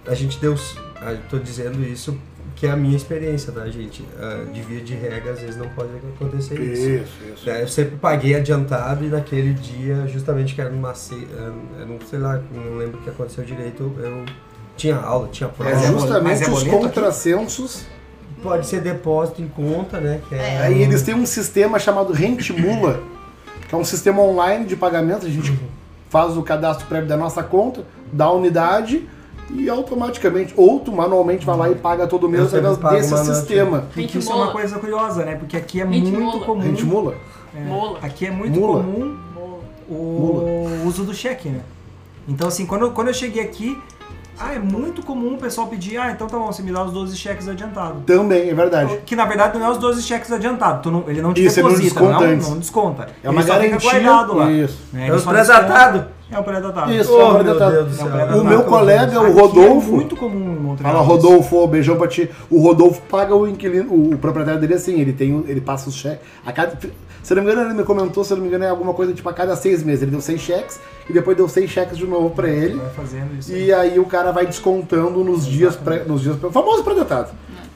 A gente deu. Eu tô dizendo isso que é a minha experiência, tá, gente? Ah, de via de regra, às vezes não pode acontecer isso. Isso, isso. É, Eu sempre paguei adiantado e naquele dia, justamente que era numa ce- era um, sei lá, não lembro o que aconteceu direito, eu tinha aula, tinha prova. Mas É é boleto- justamente mas é os contrassensos. Pode ser depósito em conta, né? Que é, Aí eles têm um sistema chamado Rentimula, que é um sistema online de pagamento. A gente faz o cadastro prévio da nossa conta, dá a unidade e automaticamente, ou tu manualmente vai lá e paga todo mês através desse sistema. Porque Gente isso é uma coisa curiosa, né? Porque aqui é Gente muito mola. comum. Rentimula? é, Mola. Aqui é muito Mula. comum o uso do cheque, né? Então, assim, quando, eu- quando eu cheguei aqui, ah, é muito comum o pessoal pedir, ah, então tá bom, você me dá os 12 cheques adiantados. Também, é verdade. Que na verdade não é os 12 cheques adiantados, tu não- ele não te Isso, ele não deposita, desconta não, não desconta. É uma ele só fica garantia. guardado lá. Isso. né? É os desconta- É o pré-datado. Isso, Oh, é o meu pré-datado. Deus do É o céu. pré-datado. O meu colega, o Aqui Rodolfo. É muito comum em Montreal. Fala, Rodolfo, ô, beijão pra ti. O Rodolfo paga o inquilino, o, proprietário dele assim, ele tem, o- ele passa os cheques. A cada, se não me engano, ele me comentou, se não me engano, é alguma coisa tipo a cada seis meses. Ele deu seis cheques e depois deu seis cheques de novo pra ele. Vai fazendo isso. aí. E aí o cara vai descontando nos dias pré, nos dias pré, famoso pré-datado.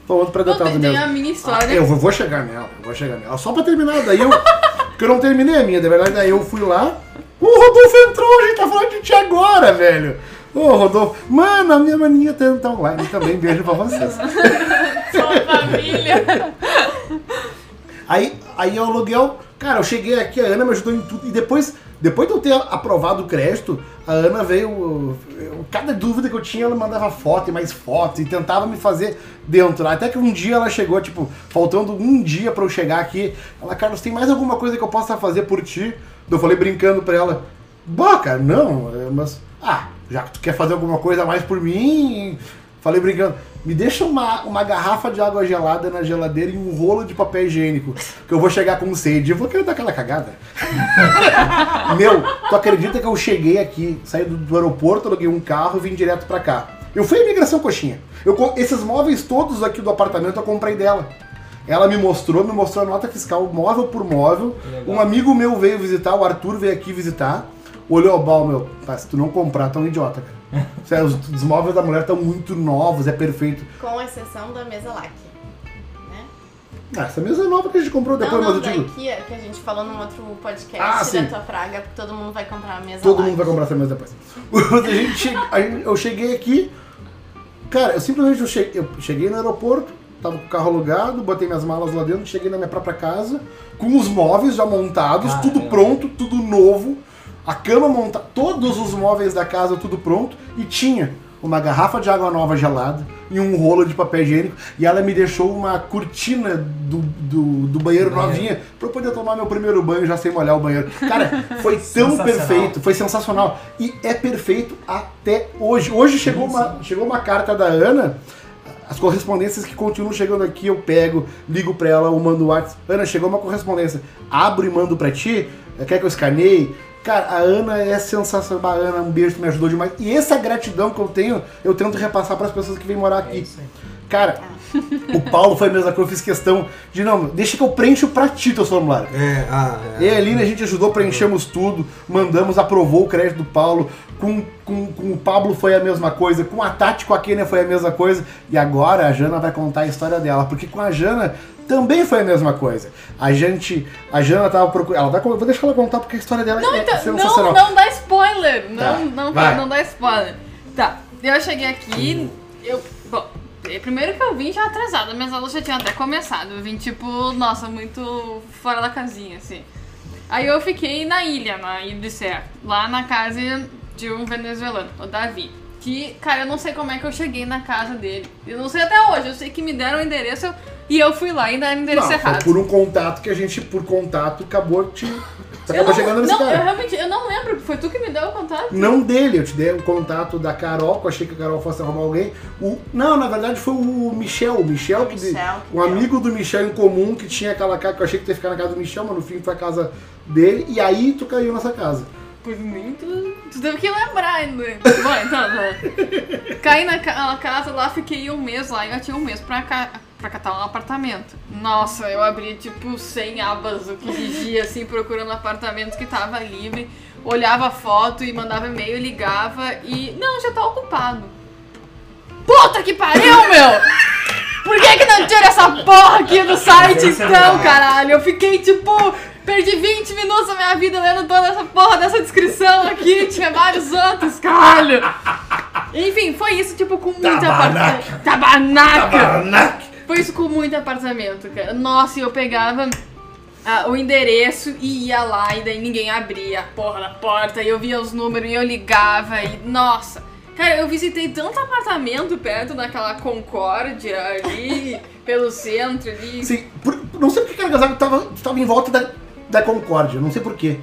Famoso pré-datado tem, tem mesmo. a minha Ah, história. eu vou, vou chegar nela, eu vou chegar nela. Só pra terminar, daí eu. Porque eu não terminei a minha, na verdade, daí eu fui lá. O Rodolfo entrou, a gente tá falando de ti agora, velho. Ô, Rodolfo. Mano, a minha maninha tá tá online também, beijo pra vocês. Só família. Aí, aí o aluguel, cara, eu cheguei aqui, a Ana me ajudou em tudo. E depois, depois de eu ter aprovado o crédito, a Ana veio. eu- cada dúvida que eu tinha, ela mandava foto e mais foto e tentava me fazer dentro. Até que um dia ela chegou, tipo, faltando um dia pra eu chegar aqui. Ela, Carlos, tem mais alguma coisa que eu possa fazer por ti? Eu falei brincando pra ela, bah, cara, não, é, mas. Ah, já que tu quer fazer alguma coisa a mais por mim. Falei brincando, me deixa uma, uma garrafa de água gelada na geladeira e um rolo de papel higiênico, que eu vou chegar com sede. Eu vou querer dar aquela cagada. Meu, tu acredita que eu cheguei aqui, saí do, do aeroporto, aluguei um carro e vim direto pra cá. Eu fui a imigração coxinha. Eu, esses móveis todos aqui do apartamento eu comprei dela. Ela me mostrou, me mostrou a nota fiscal móvel por móvel. Um amigo meu veio visitar, o Arthur veio aqui visitar. Olhou, bal, meu, tá, se tu não comprar, tu é um idiota, cara. Sério, os, os móveis da mulher estão muito novos, é perfeito. Com exceção da mesa lac. Né? Ah, essa mesa é nova que a gente comprou depois, não, não, mas eu digo. Que a gente falou num outro podcast Ah, sim. da tua praga, porque todo mundo vai comprar a mesa Todo lac. mundo vai comprar essa mesa depois. a gente che- a gente- eu cheguei aqui, cara, eu simplesmente eu cheguei, eu cheguei no aeroporto, tava com o carro alugado, botei minhas malas lá dentro, cheguei na minha própria casa, com os móveis já montados, Caramba. tudo pronto, tudo novo, a cama montada, todos os móveis da casa tudo pronto, e tinha uma garrafa de água nova gelada e um rolo de papel higiênico, e ela me deixou uma cortina do, do, do banheiro novinha pra eu poder tomar meu primeiro banho já sem molhar o banheiro. Cara, foi tão perfeito, foi sensacional. E é perfeito até hoje. Hoje chegou, uma, chegou uma carta da Ana, as correspondências que continuam chegando aqui, eu pego, ligo pra ela, eu mando o WhatsApp. Ana, chegou uma correspondência, abro e mando pra ti, quer que eu escaneie? Cara, a Ana é sensacional. A Ana, um beijo, me ajudou demais. E essa gratidão que eu tenho, eu tento repassar pras pessoas que vêm morar É aqui. aí. Cara, o Paulo foi a mesma coisa, eu fiz questão de, não, deixa que eu preencho pra ti teu formulário. É, ah, é. E a Aline, a gente ajudou, preenchemos tudo, mandamos, aprovou o crédito do Paulo. Com, com, com o Pablo foi a mesma coisa, com a Tati, com a Kenia foi a mesma coisa. E agora a Jana vai contar a história dela, porque com a Jana também foi a mesma coisa. A gente, a Jana tava procurando. Ela vai, con- vou deixar ela contar porque a história dela Não, é então, sensacional. não, não dá spoiler. Não, Tá, não, vai. não dá spoiler. Tá, eu cheguei aqui, eu. Bom, eh, primeiro que eu vim já atrasada, minhas aulas já tinham até começado. Eu vim, tipo, nossa, muito fora da casinha, assim. Aí eu fiquei na ilha, na Ilha de Serra, lá na casa de um venezuelano, o Davi. Que, cara, eu não sei como é que eu cheguei na casa dele. Eu não sei até hoje, eu sei que me deram o endereço eu- e eu fui lá, ainda era o endereço Não, foi errado. por um contato que a gente, por contato, acabou te. Você Eu acabou não, chegando nesse não, eu cara. realmente, eu não lembro, foi tu que me deu o contato? Não dele, eu te dei o contato da Carol, que eu achei que a Carol fosse arrumar alguém. O, não, na verdade foi o Michel. O Michel, que de- Michel. um amigo do Michel em comum que tinha aquela casa que eu achei que ia ficar na casa do Michel, mas no fim foi a casa dele. E aí tu caiu nessa casa. Por mim, tu, tu teve que lembrar ainda. Bom, então, né? Caí naquela casa lá, fiquei um mês lá eu tinha um mês pra, ca... pra catar um apartamento. Nossa, eu abri tipo 100 abas do que vigia, assim, procurando apartamentos que tava livre. Olhava foto e mandava e-mail, ligava e. Não, já tá ocupado. Puta que pariu, meu! Por que que não tira essa porra aqui do site é então, verdade. caralho? Eu fiquei tipo. Perdi 20 minutos da minha vida lendo toda essa porra dessa descrição aqui. Tinha vários outros, caralho. Enfim, foi isso, tipo, com muito apartamento. Tabanaca! Tabarnak! Foi isso com muito apartamento, cara. Nossa, e eu pegava ah, o endereço e ia lá e daí ninguém abria a porra da porta e eu via os números e eu ligava e. Nossa! Cara, eu visitei tanto apartamento perto daquela Concórdia ali, pelo centro ali. Assim, por- não sei porque aquele casal tava, tava em volta da, da Concórdia, não sei porquê.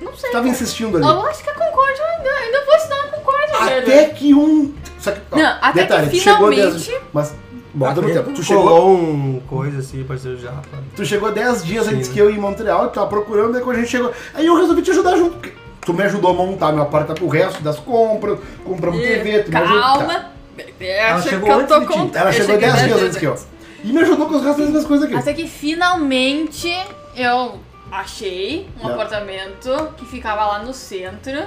Não sei. Tava insistindo ali. Eu acho que a Concórdia ainda, ainda vou assinar a Concórdia, Até velho. que um. Só que, ó, Não, até detalhe, que chegou finalmente- dez- Mas, bota no tempo. Tu chegou, um coisa assim, parceiro japa. tu chegou 10 dias Sim. antes que eu ir em Montreal, tu tava procurando, daí quando a gente chegou. Aí eu resolvi te ajudar junto. porque Tu me ajudou a montar meu apartamento, o resto das compras, compramos TV, tu me ajudou. tá. Calma. Ela chegou que eu antes tô de ti. Ela chegou cheguei 10 dez dias antes que eu. E me ajudou com os restos das coisas aqui. Até que finalmente eu achei um apartamento que ficava lá no centro.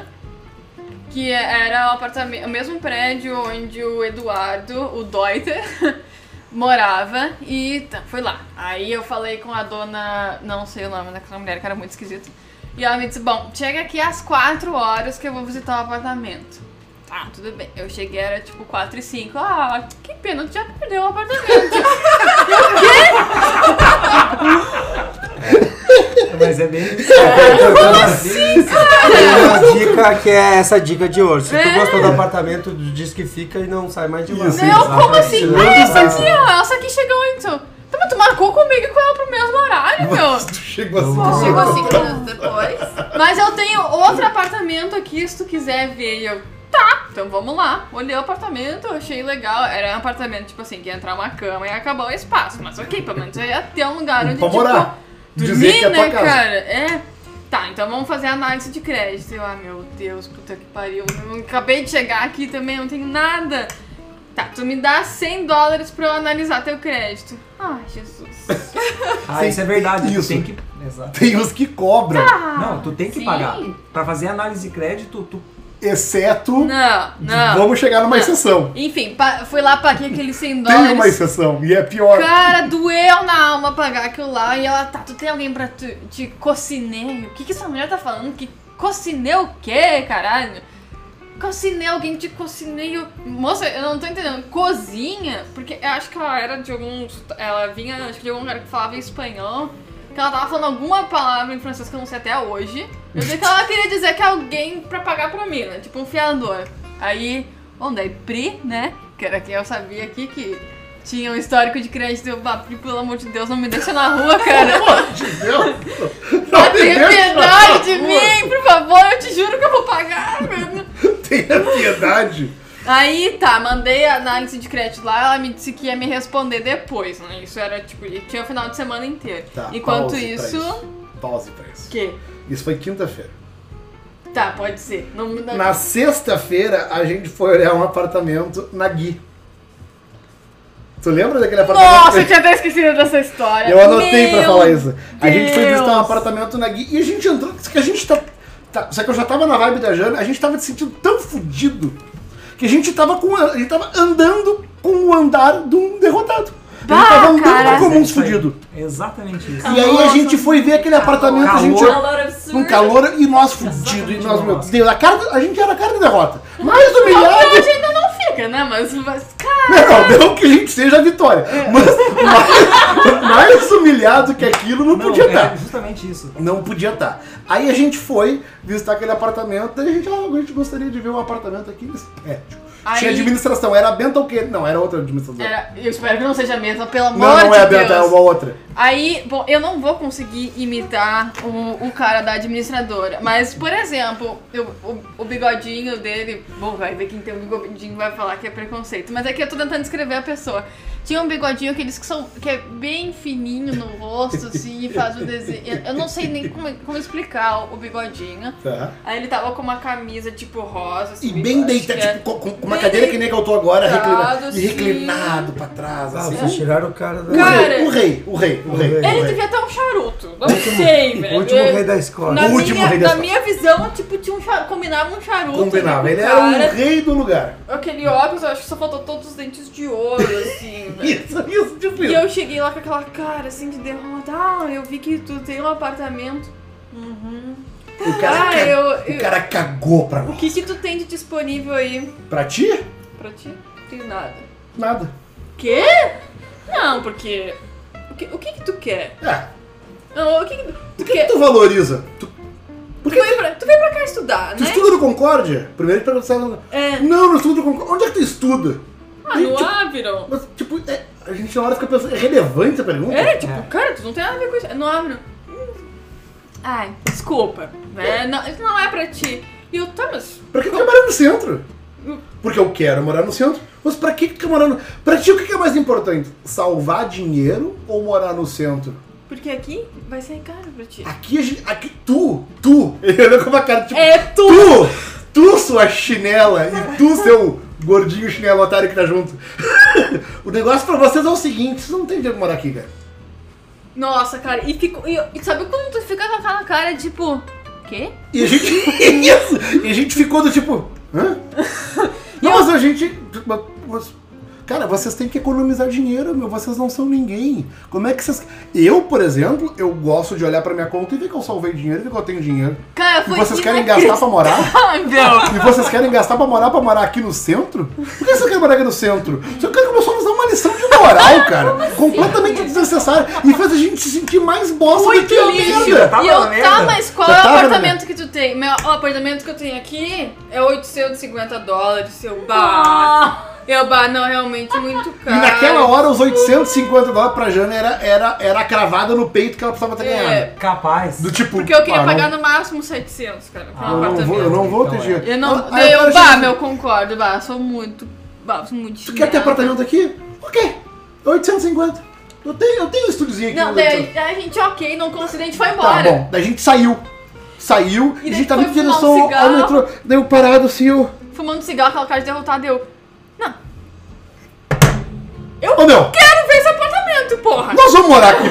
Que era o apartamento, o mesmo prédio onde o Eduardo, o Deuter, morava. E tá, foi lá. Aí eu falei com a dona, não sei o nome daquela mulher, que era muito esquisito. E ela me disse: Bom, chega aqui às 4 horas que eu vou visitar o apartamento. Tá, tudo bem. Eu cheguei, era tipo 4 e 5. Ah, que pena, tu já perdeu o apartamento. Mas é bem. Tem uma dica que é essa dica de hoje. Se tu É. gostou do apartamento, diz que fica e não sai mais de lá. Isso, Eu, como assim? Não, Ah, essa não, aqui, ó. Essa aqui chegou então. Tá, mas tu marcou comigo e com ela pro mesmo horário, meu. Tu chegou assim. Não. Chegou cinco minutos depois. Mas eu tenho outro apartamento aqui, se tu quiser ver. E eu, tá, então vamos lá. Olhei o apartamento, achei legal. Era um apartamento, tipo assim, que ia entrar uma cama e acabar o espaço. Mas ok, pelo menos eu ia ter um lugar onde, Pra tipo, morar. Dizer dormir, que é tua né, casa. cara? É. Tá, então vamos fazer análise de crédito. Eu, ah, meu Deus, puta que pariu. Eu acabei de chegar aqui também, não tenho nada. Tá, tu me dá 100 dólares pra eu analisar teu crédito. Ai, Jesus. Ah, isso é verdade. Isso. Tu tem que. Exato. Tem os que cobram, Não, tu tem que sim. pagar. Pra fazer análise de crédito, tu. Exceto. Não, não. Vamos chegar numa Não. exceção. Enfim, fui lá, paguei aqueles 100 Tem dólares. uma exceção, e é pior. Cara, doeu na alma pagar aquilo lá. E ela, tá, tu tem alguém pra tu, te cocineio? O que que essa mulher tá falando? Que cocineio o quê, caralho? Cocinei alguém de cocineio. Moça, eu não tô entendendo. Cozinha? Porque eu acho que ela era de algum. Ela vinha, acho que de algum lugar que falava espanhol. Que ela tava falando alguma palavra em francês que eu não sei até hoje. Eu sei que ela queria dizer que é alguém pra pagar pra mim, né? Tipo um fiador. Aí, bom, daí Pri, né? Que era quem eu sabia aqui que tinha um histórico de crédito. Eu, ah, Pri, pelo amor de Deus, não me deixa na rua, cara. Meu Deus. Ah, Tenha piedade de mim, por favor, eu te juro que eu vou pagar, mano. Tenha piedade. Aí tá, mandei a análise de crédito lá, ela me disse que ia me responder depois, né? Isso era tipo, tinha o final de semana inteiro. Tá, Enquanto pra isso. Pause pra isso. Que? Isso foi quinta-feira. Tá, pode ser. Não, não, Na sexta-feira, a gente foi olhar um apartamento na Gui. Tu lembra daquele apartamento? Nossa, eu tinha até esquecido dessa história. Eu anotei pra Meu falar isso. A gente foi visitar um Deus. apartamento na Gui e a gente entrou. Só que a gente tá, tá- Só que eu já tava na vibe da Jana, a gente tava se sentindo tão fudido que a gente tava com. A, a gente tava andando com o andar de um derrotado. A gente Bah, tava andando cara. como uns fudidos. Exatamente isso. E aí a gente foi ver aquele apartamento, a gente. Calor. Calor absurdo. Um calor e nós fudidos. E nós, meu. Deus, a, cara, a gente era a cara de derrota. Mais A humilhado. gente ainda não fica, né? Mas, mas cara. Não, não que a gente seja a vitória. Mas mais, mais humilhado que aquilo não, Não, podia tá. estar. é justamente isso. Não podia estar. Aí a gente foi visitar aquele apartamento, daí a gente, ah, a gente gostaria de ver um apartamento aqui nesse prédio. Aí- Tinha administração. Era a Benta ou o quê? Não, era outra administração. Era, eu espero que não seja a mesma, pelo amor Não, não de é a Deus. Benta, é uma outra. Aí, bom, eu não vou conseguir imitar o, o cara da administradora. Mas, por exemplo, eu- o, o bigodinho dele. Bom, vai ver quem tem um bigodinho vai falar que é preconceito. Mas aqui eu tô tentando descrever a pessoa. Tinha um bigodinho aqueles que são. que é bem fininho no rosto, assim, e faz o desenho. Eu, não sei nem como, como explicar o, o bigodinho. Tá. Aí ele tava com uma camisa tipo rosa, assim. E bem deitado, que é- tipo, com, com uma cadeira que nem que eu tô agora, reclinado, e assim. reclinado pra trás, Ah, assim. vocês tiraram o cara da. O Cara, rei, o rei, o rei, o rei. Ele o rei. devia ter um charuto. Não sei, velho. O último rei da escola. Na, O último minha, rei da na escola. minha visão, tipo, tinha um charuto, combinava um charuto. Combinava, ele era o o rei do lugar. Aquele óculos, eu acho que só faltou todos os dentes de ouro, assim, velho. Isso, isso, tipo E eu cheguei lá com aquela cara, assim, de derrota. Ah, eu vi que tu tem um apartamento. Uhum. O cara, Ah, ca- eu... o eu- cara cagou pra O nós. que que tu tem de disponível aí Pra ti? pra ti? Não tenho nada. Nada. Quê? Não, porque... O que, o que que tu quer? É. Não, o que que tu, Por tu que, quer? que tu valoriza? Tu, Tu veio, pra, tu veio pra cá estudar, tu né? estuda no Concórdia? Primeiro ele pergunta se ela- É. Não, não estudo no Concórdia. Onde é que tu estuda? Ah, E, no tipo, Aviron. Mas, tipo, é- a gente na hora fica pensando, é relevante essa pergunta? É, tipo, É. cara, tu não tem nada a ver com isso. É no Aviron. Ai, desculpa. Né? Não, isso não é pra ti. E eu, tá, mas... Pra que tu morar no centro? Porque eu quero morar no centro. Mas pra que tu quer morar no... Pra ti o que que é mais importante? Salvar dinheiro ou morar no centro? Porque aqui vai ser caro pra ti. Aqui a gente... Aqui, tu, tu. Ele olhou com uma cara, tipo... É tu! Tu! Tu, sua chinela! E tu, seu gordinho chinelo otário que tá junto. o negócio pra vocês é o seguinte, vocês não tem dinheiro pra morar aqui, cara. Nossa, cara, e, fico, e, e sabe quando tu fica com aquela cara, tipo... Quê? E a gente. Isso! E a gente ficou do tipo. Hã? Não, mas a gente. Cara, vocês têm que economizar dinheiro, meu. Vocês não são ninguém. Como é que vocês. Eu, por exemplo, eu gosto de olhar pra minha conta e ver que eu salvei dinheiro e ver que eu tenho dinheiro. Cara, E foi vocês querem gastar pra morar? E vocês querem gastar pra morar pra morar aqui no centro? Por que vocês querem morar aqui no centro? Você quer começar a nos dar uma lição de moral, cara. Completamente desnecessária. E faz a gente se sentir mais bosta do que a lixo. merda. Tava e eu, tá, merda. mas qual é o na apartamento que tu tem? Meu, o apartamento que eu tenho aqui é 850 dólares, seu bar. Ah, Eu, bah, não, realmente muito E caro. naquela hora, os 850 dólares pra Jana era, era, era a cravada no peito que ela precisava ter É. ganhado. Capaz. Do tipo. Porque eu queria ah, pagar não, no máximo 700, cara, pra Ah, um eu não apartamento. vou, eu não vou ter Então, é. dinheiro. Eu não. Ah, aí eu, cara bah, chega- meu, concordo, bah, sou muito. Bah, sou muito Tu quer ter apartamento aqui? Ok. 850. Eu tenho, eu tenho um estúdiozinho aqui. Não, daí Leitão. a gente, ok, não conseguiu, a gente foi Tá embora. bom. Daí a gente saiu. Saiu E e, a gente tava foi em fumar um direção ao metrô. Daí eu parado assim, eu. Fumando cigarro, aquela cara de derrotado, eu. Não. Ô meu, Quero ver esse apartamento, porra! nós vamos morar aqui.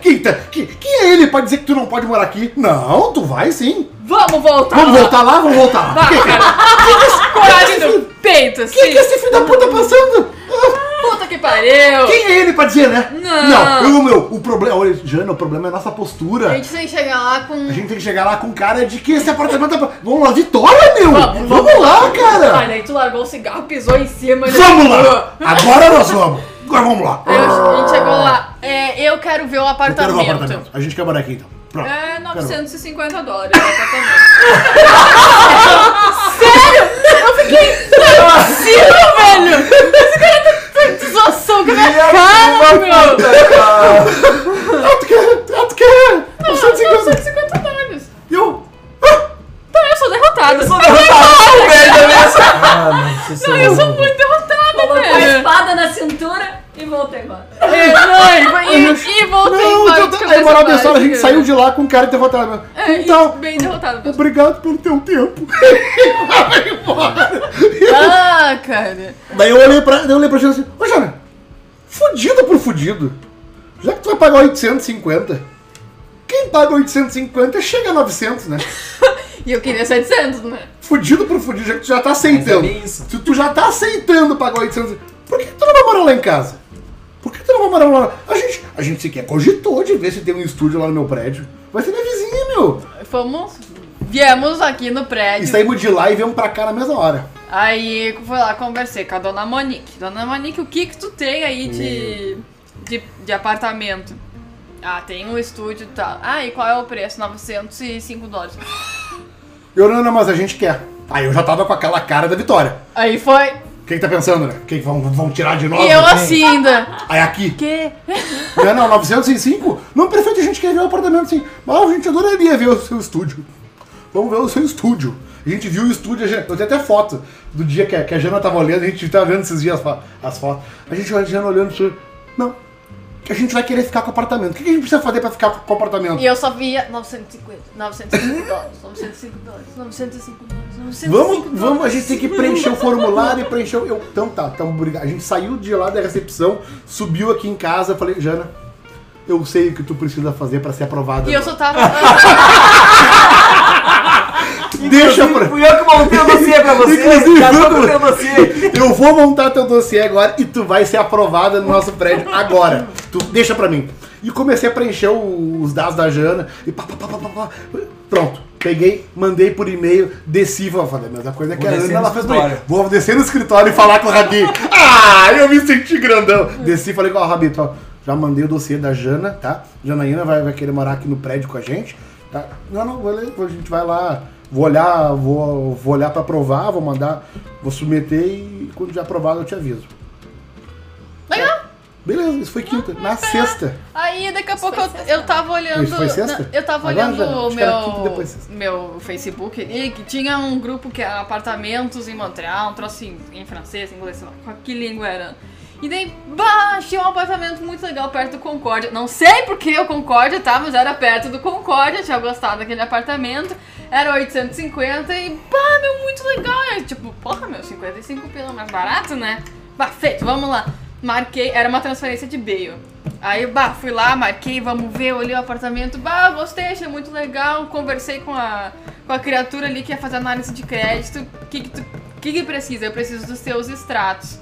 Quem, tá- quem, quem é ele pra dizer que tu não pode morar aqui? Não, tu vai sim. Vamos voltar! Vamos voltar lá, vamos voltar lá. Que- cara. Coragem no peito, assim. O que, que esse filho da puta tá passando? Ah, Puta que pariu! Quem é ele pra dizer, né? Não. Não, eu, meu, o problema. Olha, Jana, o problema é a nossa postura. A gente tem que chegar lá com. A gente tem que chegar lá com cara de que esse apartamento é pra... Vamos lá, Vitória, meu! Vamos, Vamos, lá, cara! Ai, daí tu largou o cigarro, pisou em cima. ele Vamos lá! Agora nós vamos! Agora vamos lá! Aí a gente chegou lá. É, eu quero ver o Eu quero apartamento. ver o apartamento. A gente quer morar aqui então. Pronto. É Quero ver. 950 dólares o apartamento. Sério? Eu fiquei. Não é possível, velho! Esse cara tá tá zoação com a minha cara, meu! Ah, tu quer? Ah, tu quer? Não, 150. 950 dólares. E eu? Ah, Tá, eu sou derrotada. Eu sou Ah, não, vocês são. Eu sou muito derrotada, colocou a velho. espada na cintura e voltei embora. É, não, e, e, e voltei Não, embora então, de aí moral da história, a gente saiu de lá com cara derrotado. É, Então, e bem derrotada mesmo. obrigado pelo teu tempo. Vai embora. Ah, cara. Daí eu olhei pra, daí eu olhei pra Jana assim, ô Jana, fudido por fudido. Já que tu vai pagar 850, quem paga 850 chega a 900, né? E eu queria 700, né? Fudido por fudido, já que tu já tá Mas é aceitando. isso. Se tu já tá aceitando pagar 800, por que tu não vai morar lá em casa? Por que tu não vai morar lá? A gente, a gente sequer cogitou de ver se tem um estúdio lá no meu prédio. Vai ser minha vizinha, meu. Fomos. Viemos aqui no prédio. E saímos de lá e viemos pra cá na mesma hora. Aí fui lá, conversei com a dona Monique. Dona Monique, o que que tu tem aí de, de, de apartamento? Ah, tem um estúdio e tal. Ah, e qual é o preço? 905 dólares. Eu, não, não, mas a gente quer. Aí eu já tava com aquela cara da vitória. Aí foi. O que que tá pensando, né? O que que vão, vão tirar de nós? E eu assim ainda. Aí aqui. Que? Não, não, 905? Não, perfeito, a gente quer ver o apartamento sim. Ah, a gente adoraria ver o seu estúdio. Vamos ver o seu estúdio. A gente viu o estúdio, eu tenho até foto do dia que a, que a Jana tava olhando, a gente tava vendo esses dias as, as fotos. A gente a Jana olhando, isso. não, que a gente vai querer ficar com o apartamento. O que, a gente precisa fazer pra ficar com o apartamento? E eu só via 950, 905 dólares, 905 dólares, 905 dólares, 905 Vamos, vamos, a gente tem que preencher o formulário e preencher o. Eu, então tá, então obrigado. A gente saiu de lá da recepção, subiu aqui em casa, falei, Jana, eu sei o que tu precisa fazer pra ser aprovada. E eu só tava. Deixa pra. Fui eu que montei o dossiê pra você. Inclusive, já tô eu- com teu dossiê. Eu vou montar teu dossiê agora e tu vai ser aprovada no nosso prédio agora. Tu deixa pra mim. E comecei a preencher os dados da Jana e pá, pá, pá, pá, pá. Pronto. Peguei, mandei por e-mail, desci, vou fazer a mesma coisa que Vou a descer Ana, ela fez pra mim. escritório. Vou descer no escritório e falar com o Rabi. Ah, eu me senti grandão. Desci e falei com o Rabi, ó, já mandei o dossiê da Jana, tá? Janaína vai, vai querer morar aqui no prédio com a gente, tá? Não, não, beleza, a gente vai lá, vou olhar, vou, vou olhar pra aprovar, vou mandar, vou submeter e quando já aprovado eu te aviso. Legal. Beleza, isso foi quinta. Na sexta. Aí daqui a Isso pouco eu, eu tava olhando. Isso foi sexta? não, eu tava Agora olhando já, o meu, meu Facebook que tinha um grupo que era apartamentos em Montreal, um troço assim, em francês, em inglês, sei lá, qual- que língua era. E daí, bah, tinha um apartamento muito legal perto do Concórdia. Não sei porque o Concórdia, tá? Mas era perto do Concórdia, tinha gostado daquele apartamento. Era 850 e, bah, meu, muito legal. E, tipo, porra, meu, 55 pila mais barato, né? Bah, feito, vamos lá. Marquei, era uma transferência de Bale. Aí, bah, fui lá, marquei, vamos ver, olhei o apartamento, bah, gostei, achei muito legal. Conversei com a, com a criatura ali que ia fazer análise de crédito. O que que, que que precisa? Eu preciso dos teus extratos.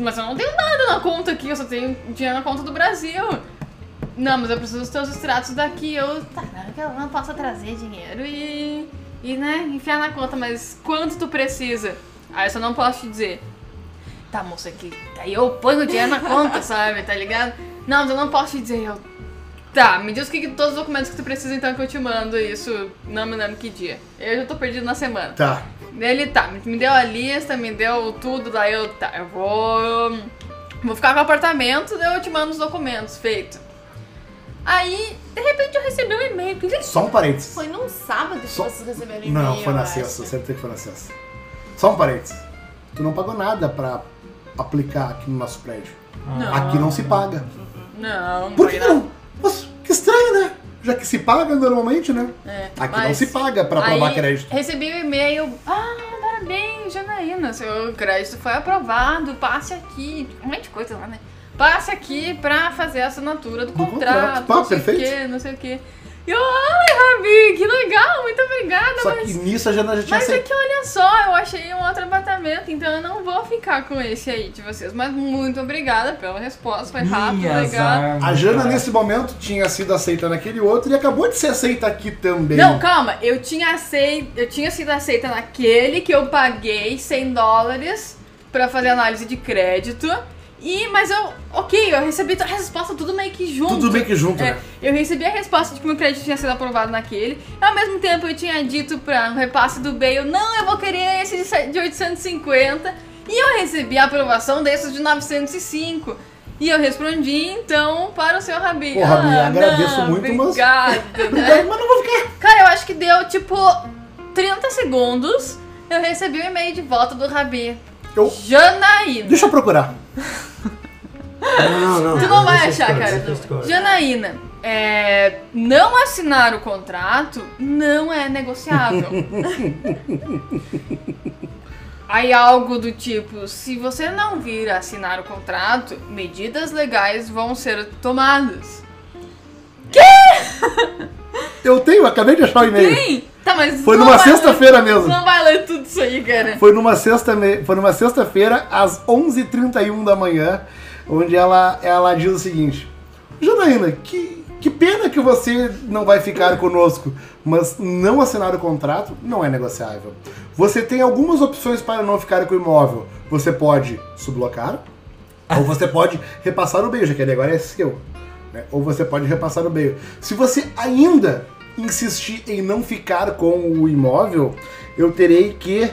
Mas eu não tenho nada na conta aqui, eu só tenho dinheiro na conta do Brasil. Não, mas eu preciso dos teus extratos daqui. Eu, tá, que não posso trazer dinheiro e, e, né, enfiar na conta, mas quanto tu precisa? Aí eu só não posso te dizer. Tá, moça, aqui. Aí eu ponho o dinheiro na conta, sabe? Tá ligado? Não, mas eu não posso te dizer. Eu, tá, me diz o que, que- todos os documentos que tu precisa, então que eu te mando isso. Não me lembro que dia. Eu já tô perdido na semana. Tá. Ele tá, me- deu a lista, me deu tudo, daí eu, tá, eu vou. Vou ficar com o apartamento, daí eu te mando os documentos, feito. Aí, de repente eu recebi um e-mail. que Só um parênteses. Foi num sábado que Só- vocês receberam e-mail. Não, foi na sexta, sempre que foi na sexta. Só um parênteses. Tu não pagou nada pra aplicar aqui no nosso prédio. Não. Aqui não se paga. Não, Por que não? Que estranho, né? Já que se paga normalmente, né? É, Aqui não mas se paga pra aprovar aí, crédito. Recebi o e-mail. Ah, parabéns, Janaína. Seu crédito foi aprovado. Passe aqui. Um monte de coisa lá, né? Passe aqui pra fazer a assinatura do, Do contrato. contrato. Pá, não sei perfeito. o quê, não sei o quê. E eu, ai, Rabi, que legal, muito obrigada. Só mas que nisso a Jana já tinha mas é que olha só, eu achei um outro apartamento, então eu não vou ficar com esse aí de vocês. Mas muito obrigada pela resposta, foi rápido, Minhas legal. armas, A Jana, cara. nesse momento, tinha sido aceita naquele outro e acabou de ser aceita aqui também. Não, calma, eu tinha aceito, eu tinha sido aceita naquele que eu paguei 100 dólares pra fazer análise de crédito. E, mas eu, ok, eu recebi a resposta tudo meio que junto. Tudo meio que junto, É, né? eu recebi a resposta de que meu crédito tinha sido aprovado naquele. Ao mesmo tempo, eu tinha dito pra no repasse do Bale, não, eu vou querer esse de se- de 850. E eu recebi a aprovação desses de 905. E eu respondi, então, para o seu Rabi. Rabi, ah, agradeço não, muito, mas- obrigada, Mas né? não vou ficar. Cara, eu acho que deu, tipo, 30 segundos. Eu recebi o e-mail de volta do Rabi. Eu... Janaína. Deixa eu procurar. Não, não, não. Tu não vai achar, cara. Janaína, é, não assinar o contrato não é negociável. Aí algo do tipo, se você não vir assinar o contrato, medidas legais vão ser tomadas. Eu tenho, acabei de achar o e-mail. Sim! Tá, mas Foi numa vai ler- sexta-feira mesmo. Não vai ler tudo isso aí, cara. Foi numa sexta foi numa sexta-feira às 11h31 da manhã, onde ela ela diz o seguinte: Janaína, que que pena que você não vai ficar conosco, mas não assinar o contrato não é negociável. Você tem algumas opções para não ficar com o imóvel. Você pode sublocar, ou você pode repassar o beijo, que ele agora é seu. Né? Ou você pode repassar o beijo. Se você ainda insistir em não ficar com o imóvel, eu terei que.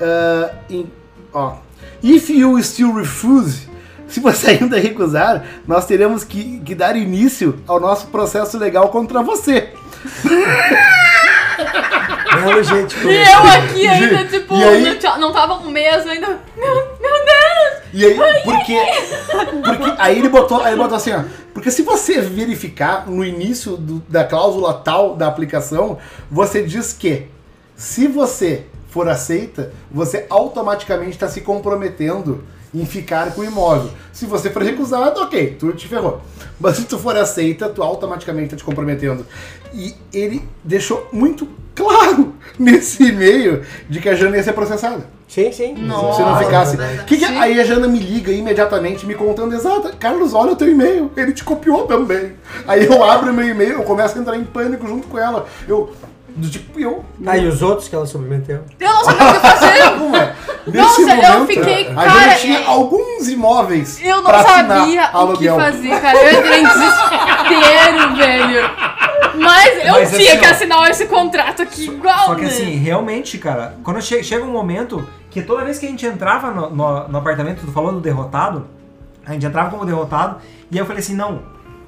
ah, em- ó. If you still refuse, se você ainda recusar, nós teremos que, que dar início ao nosso processo legal contra você. Belo gente. E eu aqui ainda, tipo, e aí- não, não tava um mês ainda. Meu, meu Deus! E aí, porque, porque aí ele botou, aí ele botou assim, ó. Porque se você verificar no início do- da cláusula tal da aplicação, você diz que se você for aceita, você automaticamente está se comprometendo em ficar com o imóvel. Se você for recusado, ok, tu te ferrou. Mas se tu for aceita, tu automaticamente está te comprometendo. E ele deixou muito claro nesse e-mail de que a Jana ia ser processada. Sim, sim. Se não ficasse. Que que- aí a Jana me liga imediatamente me contando exato. Carlos, olha o teu e-mail. Ele te copiou também. Aí eu abro meu e-mail, eu começo a entrar em pânico junto com ela. Eu. Tipo, eu. Ah, e os outros que ela submeteu? Eu não sabia o que fazer! É? Nossa, eu fiquei- a cara, gente tinha é- alguns imóveis. Eu não sabia o que aluguel. fazer, cara. Eu entrei em desespero, velho. Mas eu Mas tinha assim, que assinar esse contrato aqui igual, Só que né? assim, realmente, cara, quando che- chega um momento que toda vez que a gente entrava no, no- no apartamento, tu falou do derrotado, a gente entrava como derrotado, e aí eu falei assim, não,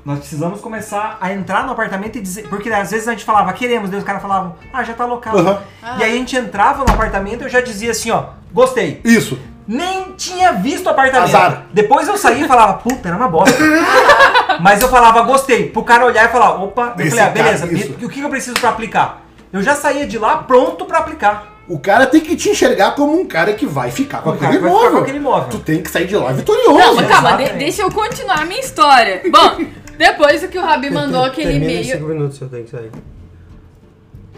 nós precisamos começar a entrar no apartamento e dizer. Porque às vezes a gente falava, queremos, daí os caras falavam, ah, já tá local. Aham. E aí a gente entrava no apartamento e eu já dizia assim, ó, gostei. Isso. Nem tinha visto o apartamento. Azar. Depois eu saí e falava, puta, era uma bosta. Mas eu falava, gostei. Pro cara olhar e falar, opa, eu Esse falei, ah, cara, beleza, e o que eu preciso pra aplicar? Eu já saía de lá pronto pra aplicar. O cara tem que te enxergar como um cara que vai ficar com Um cara aquele que vai ficar imóvel. com aquele imóvel. Tu tem que sair de lá vitorioso. Não, mas calma, de- deixa eu continuar a minha história. Bom, depois que o Rabi mandou aquele Termina em e-mail. cinco minutos eu tenho que sair.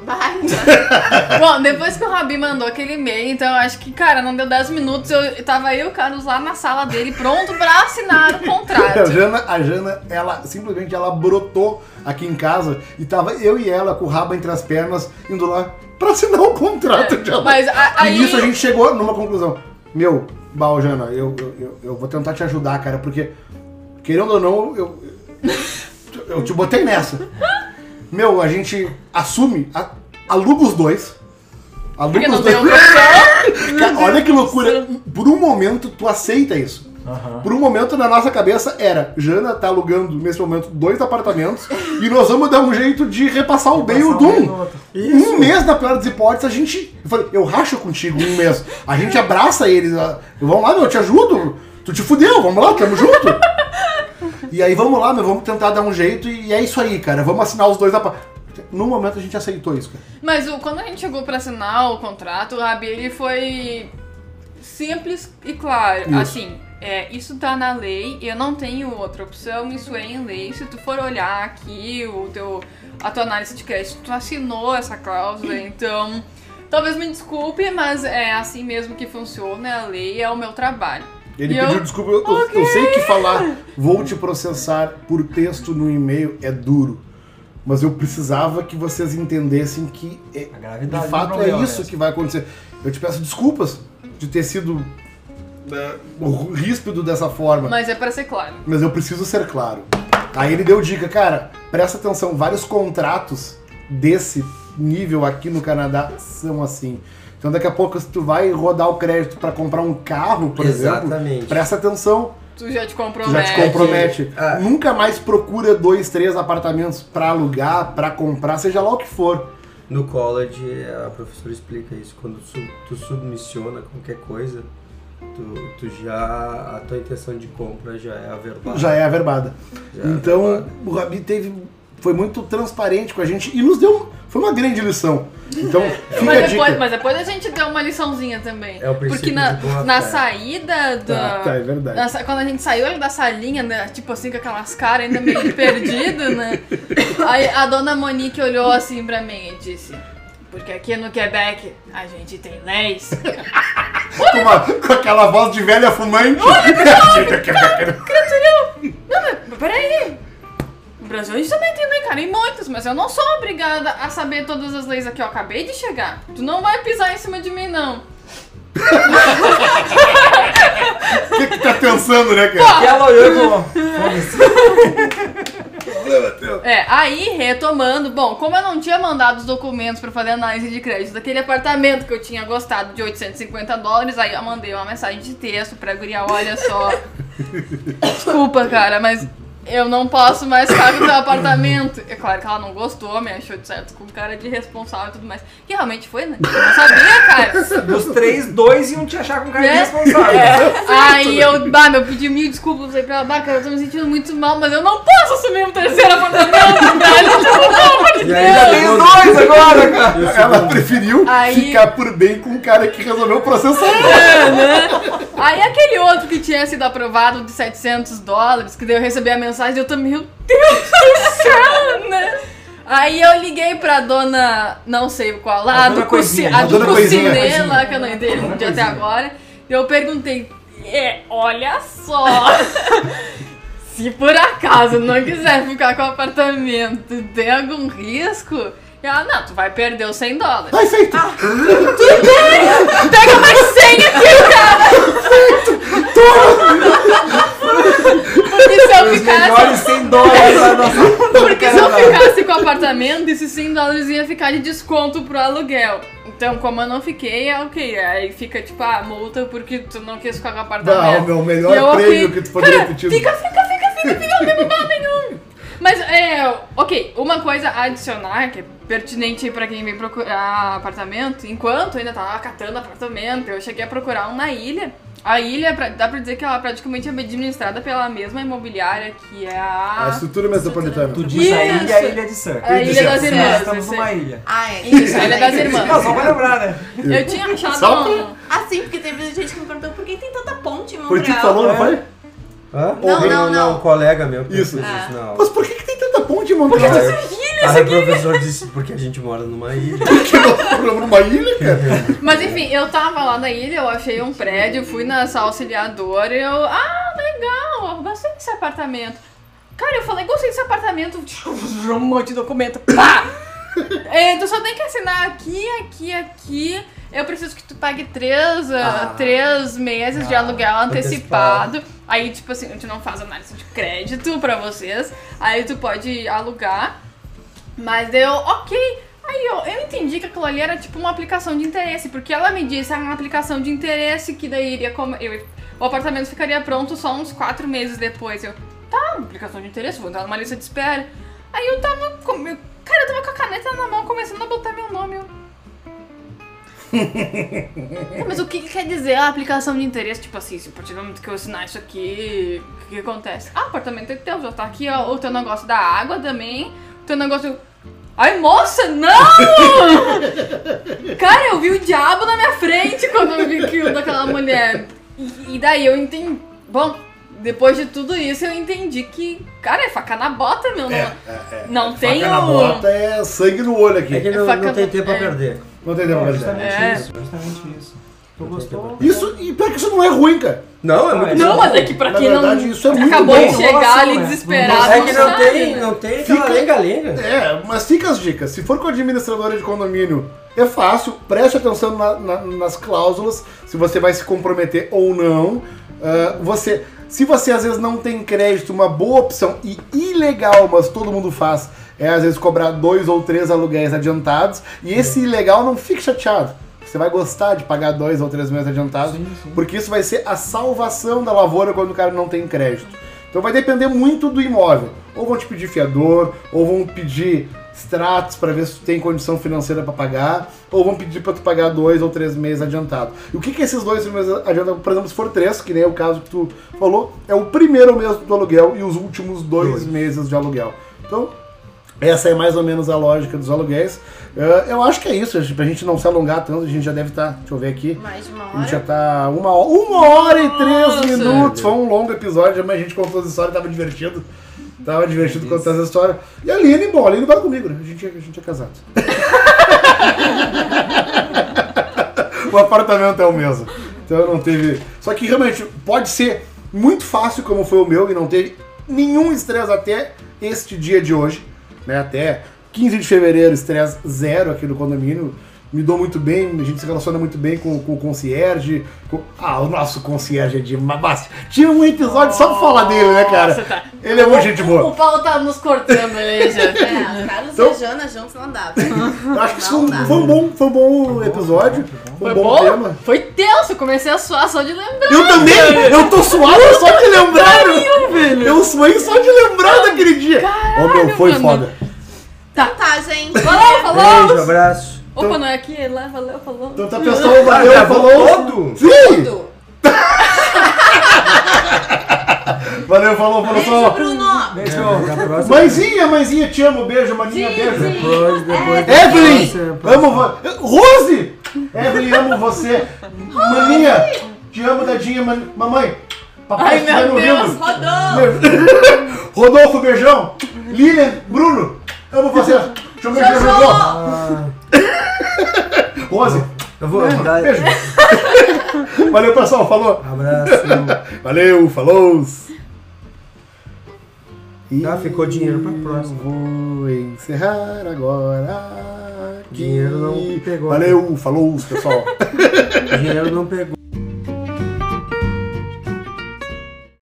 Vai. Bom, depois que o Rabi mandou aquele e-mail, então eu acho que, cara, não deu 10 minutos, eu tava eu e o Carlos lá na sala dele, pronto pra assinar o A contrato. Jana, a Jana, ela simplesmente ela brotou aqui em casa e tava eu e ela com o rabo entre as pernas indo lá pra assinar o contrato de ela. Mas a- aí- E nisso a gente chegou numa conclusão. Meu, Bal, Jana, eu, eu, eu, eu vou tentar te ajudar, cara, porque, querendo ou não, eu, eu te botei nessa. Meu, a gente assume, a- aluga os dois. Aluga Porque os dois. olha que loucura. Por um momento, tu aceita isso. Por um momento, na nossa cabeça, era Jana tá alugando, nesse momento, dois apartamentos e nós vamos dar um jeito de repassar o bem e o um Doom. Um mês, na pior das hipóteses, a gente... Eu falei, eu racho contigo um mês. A gente abraça eles. Vamos lá, meu, eu te ajudo. Tu te fudeu, vamos lá, tamo junto. E aí, vamos lá, meu, vamos tentar dar um jeito e é isso aí, cara. Vamos assinar os dois apartamentos. No momento, a gente aceitou isso, cara. Mas o- quando a gente chegou pra assinar o contrato, o Rabi ele foi simples e claro. Isso. Assim, é, isso tá na lei, eu não tenho outra opção, isso é em lei. Se tu for olhar aqui o teu, a tua análise de crédito, tu assinou essa cláusula, então talvez me desculpe, mas é assim mesmo que funciona, é a lei, é o meu trabalho. Ele E pediu eu- desculpa. Eu, eu- eu sei que falar vou te processar por texto no e-mail é duro. Mas eu precisava que vocês entendessem que é- de fato é isso mesmo. que vai acontecer. Eu te peço desculpas de ter sido é, ríspido dessa forma. Mas é pra ser claro. Mas eu preciso ser claro. Aí ele deu dica, cara, presta atenção, vários contratos desse nível aqui no Canadá são assim. Então daqui a pouco se tu vai rodar o crédito para comprar um carro, por Exatamente. exemplo, presta atenção, Tu já te tu já compromete. te compromete. Ah. Nunca mais procura dois, três apartamentos para alugar, para comprar, seja lá o que for. No college, a professora explica isso. Quando tu, tu submissiona qualquer coisa, tu, tu já. a tua intenção de compra já é averbada. Já é averbada. Já é então averbada. o Rabi teve foi muito transparente com a gente e nos deu foi uma grande lição. Então fica a Mas dica. depois, mas depois a gente deu uma liçãozinha também. É o princípio Porque na, na saída da. Tá, tá, é verdade. na quando a gente saiu ali da salinha, né, tipo assim, com aquelas caras ainda meio perdido, né? Aí a dona Monique olhou assim pra mim e disse: Porque aqui no Quebec a gente tem leis. com, uma- com aquela voz de velha fumante. Não, mas peraí. No Brasil a gente também tem lei, cara, e muitas, mas eu não sou obrigada a saber todas as leis aqui, eu acabei de chegar. Tu não vai pisar em cima de mim, não. O que, que tá pensando, né, cara? Ela foda-se. Problema teu. É, aí retomando, bom, como eu não tinha mandado os documentos pra fazer análise de crédito daquele apartamento que eu tinha gostado de 850 dólares, aí eu mandei uma mensagem de texto pra guria, olha só. Desculpa, cara, mas eu não posso mais ficar no teu apartamento. É claro que ela não gostou, me achou de certo com cara de responsável e tudo mais. Que realmente foi, né? Eu não sabia, cara. Dos três, dois iam te achar com cara de Né? responsável. Aí eu, bah, meu, pedi mil desculpas aí pra ela, bah, cara, eu tô me sentindo muito mal, mas eu não posso assumir um terceiro apartamento, velho. Tipo, pelo amor de E ainda Deus. tem os dois agora, cara. O Ela preferiu Aí- ficar por bem com o cara que resolveu processar. É, né? Aí aquele outro que tinha sido aprovado de 700 dólares, que daí eu recebi a mensagem e eu tô, meu Deus do céu, né? Aí eu liguei pra dona, não sei qual lá, A do Cuci, Coisinha, a a do lá, que eu não entendi até agora. E eu perguntei, é, olha só, se por acaso não quiser ficar com o apartamento, tem algum risco? E ela, não, tu vai perder os 100 dólares. Tá feito. Pega mais 100 aqui, cara! Porque se eu Os ficasse. melhores 100 dólares da nossa Porque se eu ficasse com o apartamento, esses 100 dólares ia ficar de desconto pro aluguel. Então, como eu não fiquei, é ok. Aí fica tipo, ah, multa porque tu não quis ficar com o apartamento. Não, meu E melhor eu prêmio que tu poderia cara, ter tido. Fica, fica, fica, fica, fica, não tem problema nenhum. Mas, é, ok, uma coisa a adicionar, que é pertinente pra quem vem procurar apartamento, enquanto eu ainda tava catando apartamento, eu cheguei a procurar um na ilha. A ilha, dá pra dizer que ela praticamente é administrada pela mesma imobiliária que é A a... estrutura metropolitana. Tu diz a Isso. ilha e a ilha de Sur. A Ilha das Sim, Irmãs. Nós estamos numa ilha. Ah, é. Isso, a Ilha das Irmãs. Não, só pra lembrar, né? Eu tinha achado Só pra- um... Assim, porque teve gente que me perguntou por que tem tanta ponte em Foi tu que Montreal. falou, não É. foi? Hã? Não, não, um- não. um colega meu que Isso. Ah. isso, não. Mas por que, que tem tanta ponte em Montreal? Aí o professor disse, porque a gente mora numa ilha. que não numa ilha, cara. Mas enfim, eu tava lá na ilha, eu achei um prédio, fui nessa auxiliadora e eu. Ah, legal, eu gostei desse apartamento. Cara, eu falei, gostei desse apartamento, um monte de documento. Pá! É, tu só tem que assinar aqui, aqui, aqui. Eu preciso que tu pague três, ah, Ah. três meses de Ah, aluguel antecipado. antecipado. Aí, tipo assim, a gente não faz análise de crédito pra vocês. Aí tu pode alugar. Mas eu, ok. Aí eu, eu entendi que aquilo ali era tipo uma aplicação de interesse, porque ela me disse era uma aplicação de interesse que daí iria como o apartamento ficaria pronto só uns quatro meses depois. Eu, tá, aplicação de interesse, vou entrar numa lista de espera. Aí eu tava com, eu- cara, eu tava com a caneta na mão começando a botar meu nome. Eu... Mas o que, que quer dizer a aplicação de interesse? Tipo assim, se a partir do momento que eu assinar isso aqui, o que, que acontece? Ah, apartamento é teu, já tá aqui ó, o teu negócio da água também, o teu negócio. Ai, moça, não! Cara, eu vi o diabo na minha frente quando eu vi aquilo daquela mulher. E, e daí eu entendi. Bom, depois de tudo isso, eu entendi que, cara, é faca na bota, meu. É, não, é, é. não tem Faca na um- bota é sangue no olho aqui. É que não, faca- não tem tempo pra é. perder. Não tem tempo pra dizer. Justamente É. isso, justamente isso. Tu gostou? Isso, e pior que isso não é ruim, cara. Não, é muito Não, Não, bom. mas é que pra Na quem verdade, não isso é muito acabou bom. de chegar ali né? desesperado. É que não sabe, tem, né? não tem Fica- aquela lenga-lenga. É, mas fica as dicas. Se for com administradora de condomínio, é fácil. Preste atenção na- na- nas cláusulas, se você vai se comprometer ou não. Ah, você, se você às vezes não tem crédito, uma boa opção e ilegal, mas todo mundo faz, é às vezes cobrar dois ou três aluguéis adiantados. E esse ilegal não fique chateado. Você vai gostar de pagar dois ou três meses adiantados, Sim, sim. porque isso vai ser a salvação da lavoura quando o cara não tem crédito. Então vai depender muito do imóvel. Ou vão te pedir fiador, ou vão pedir extratos para ver se tu tem condição financeira para pagar, ou vão pedir para tu pagar dois ou três meses adiantado. E o que que esses dois meses adiantados, por exemplo, se for três, que nem é o caso que tu falou, é o primeiro mês do aluguel e os últimos dois, Dois. meses de aluguel. Então, essa é mais ou menos a lógica dos aluguéis. Eh, eu acho que é isso, pra gente não se alongar tanto, a gente já deve estar, deixa eu ver aqui, Mais de uma a gente já hora. tá uma hora, uma hora e três minutos. Foi um longo episódio, mas a gente contou as histórias, tava divertido. Tava divertido contar essa história. E a Aline, bom, a Aline vai comigo, né? A gente, é- a gente é casado. o apartamento é o mesmo. Então não teve. Só que realmente pode ser muito fácil, como foi o meu, e não teve nenhum estresse até este dia de hoje. Né? Até 15 de fevereiro, estresse zero aqui no condomínio. Me dou muito bem, a gente se relaciona muito bem com, com o concierge. com- Ah, o nosso concierge é de Mabasti. Tinha um episódio só pra falar dele, né, cara? Tá. Ele é muito gente O boa. Paulo tá nos cortando ali, já. É, o Carlos Então- e a Jana juntos não dá. Eu acho que isso foi, um- foi um bom, foi um bom episódio. Foi Foi um bom, bom? tema. Foi tenso, eu comecei a suar só de lembrar. Eu também! Eu tô suado só de lembrar! Eu suei só de lembrar daquele dia! Ô meu, foi mano. foda. Então tá, gente. Falou, falou! Beijo, abraço. Opa, não é aqui? Lá, valeu, falou. Então tá pessoal, valeu, gravou falou! todo? Sim! Tudo. Valeu, falou, falou, Beijo, falou! Bruno. Beijo. A próxima. Mãezinha, mãezinha, te amo, beijo, maninha, beijo. Depois, depois. Evelyn, Próxima. amo você. Rose! Evelyn, amo você. Maninha, te amo, dadinha, man... mamãe. Papai Ai, estiver meu no Deus. Rodou. Rodolfo, beijão. Lilian, Bruno, amo vocês. Deixa eu ver beijo, Rodolfo. Rose, eu vou dar. beijo. Valeu, pessoal, falou. Abraço. Valeu, falou. E Ah, ficou dinheiro pra próxima. Vou encerrar agora. aqui. Dinheiro não pegou. Valeu, falou, pessoal. Dinheiro não pegou.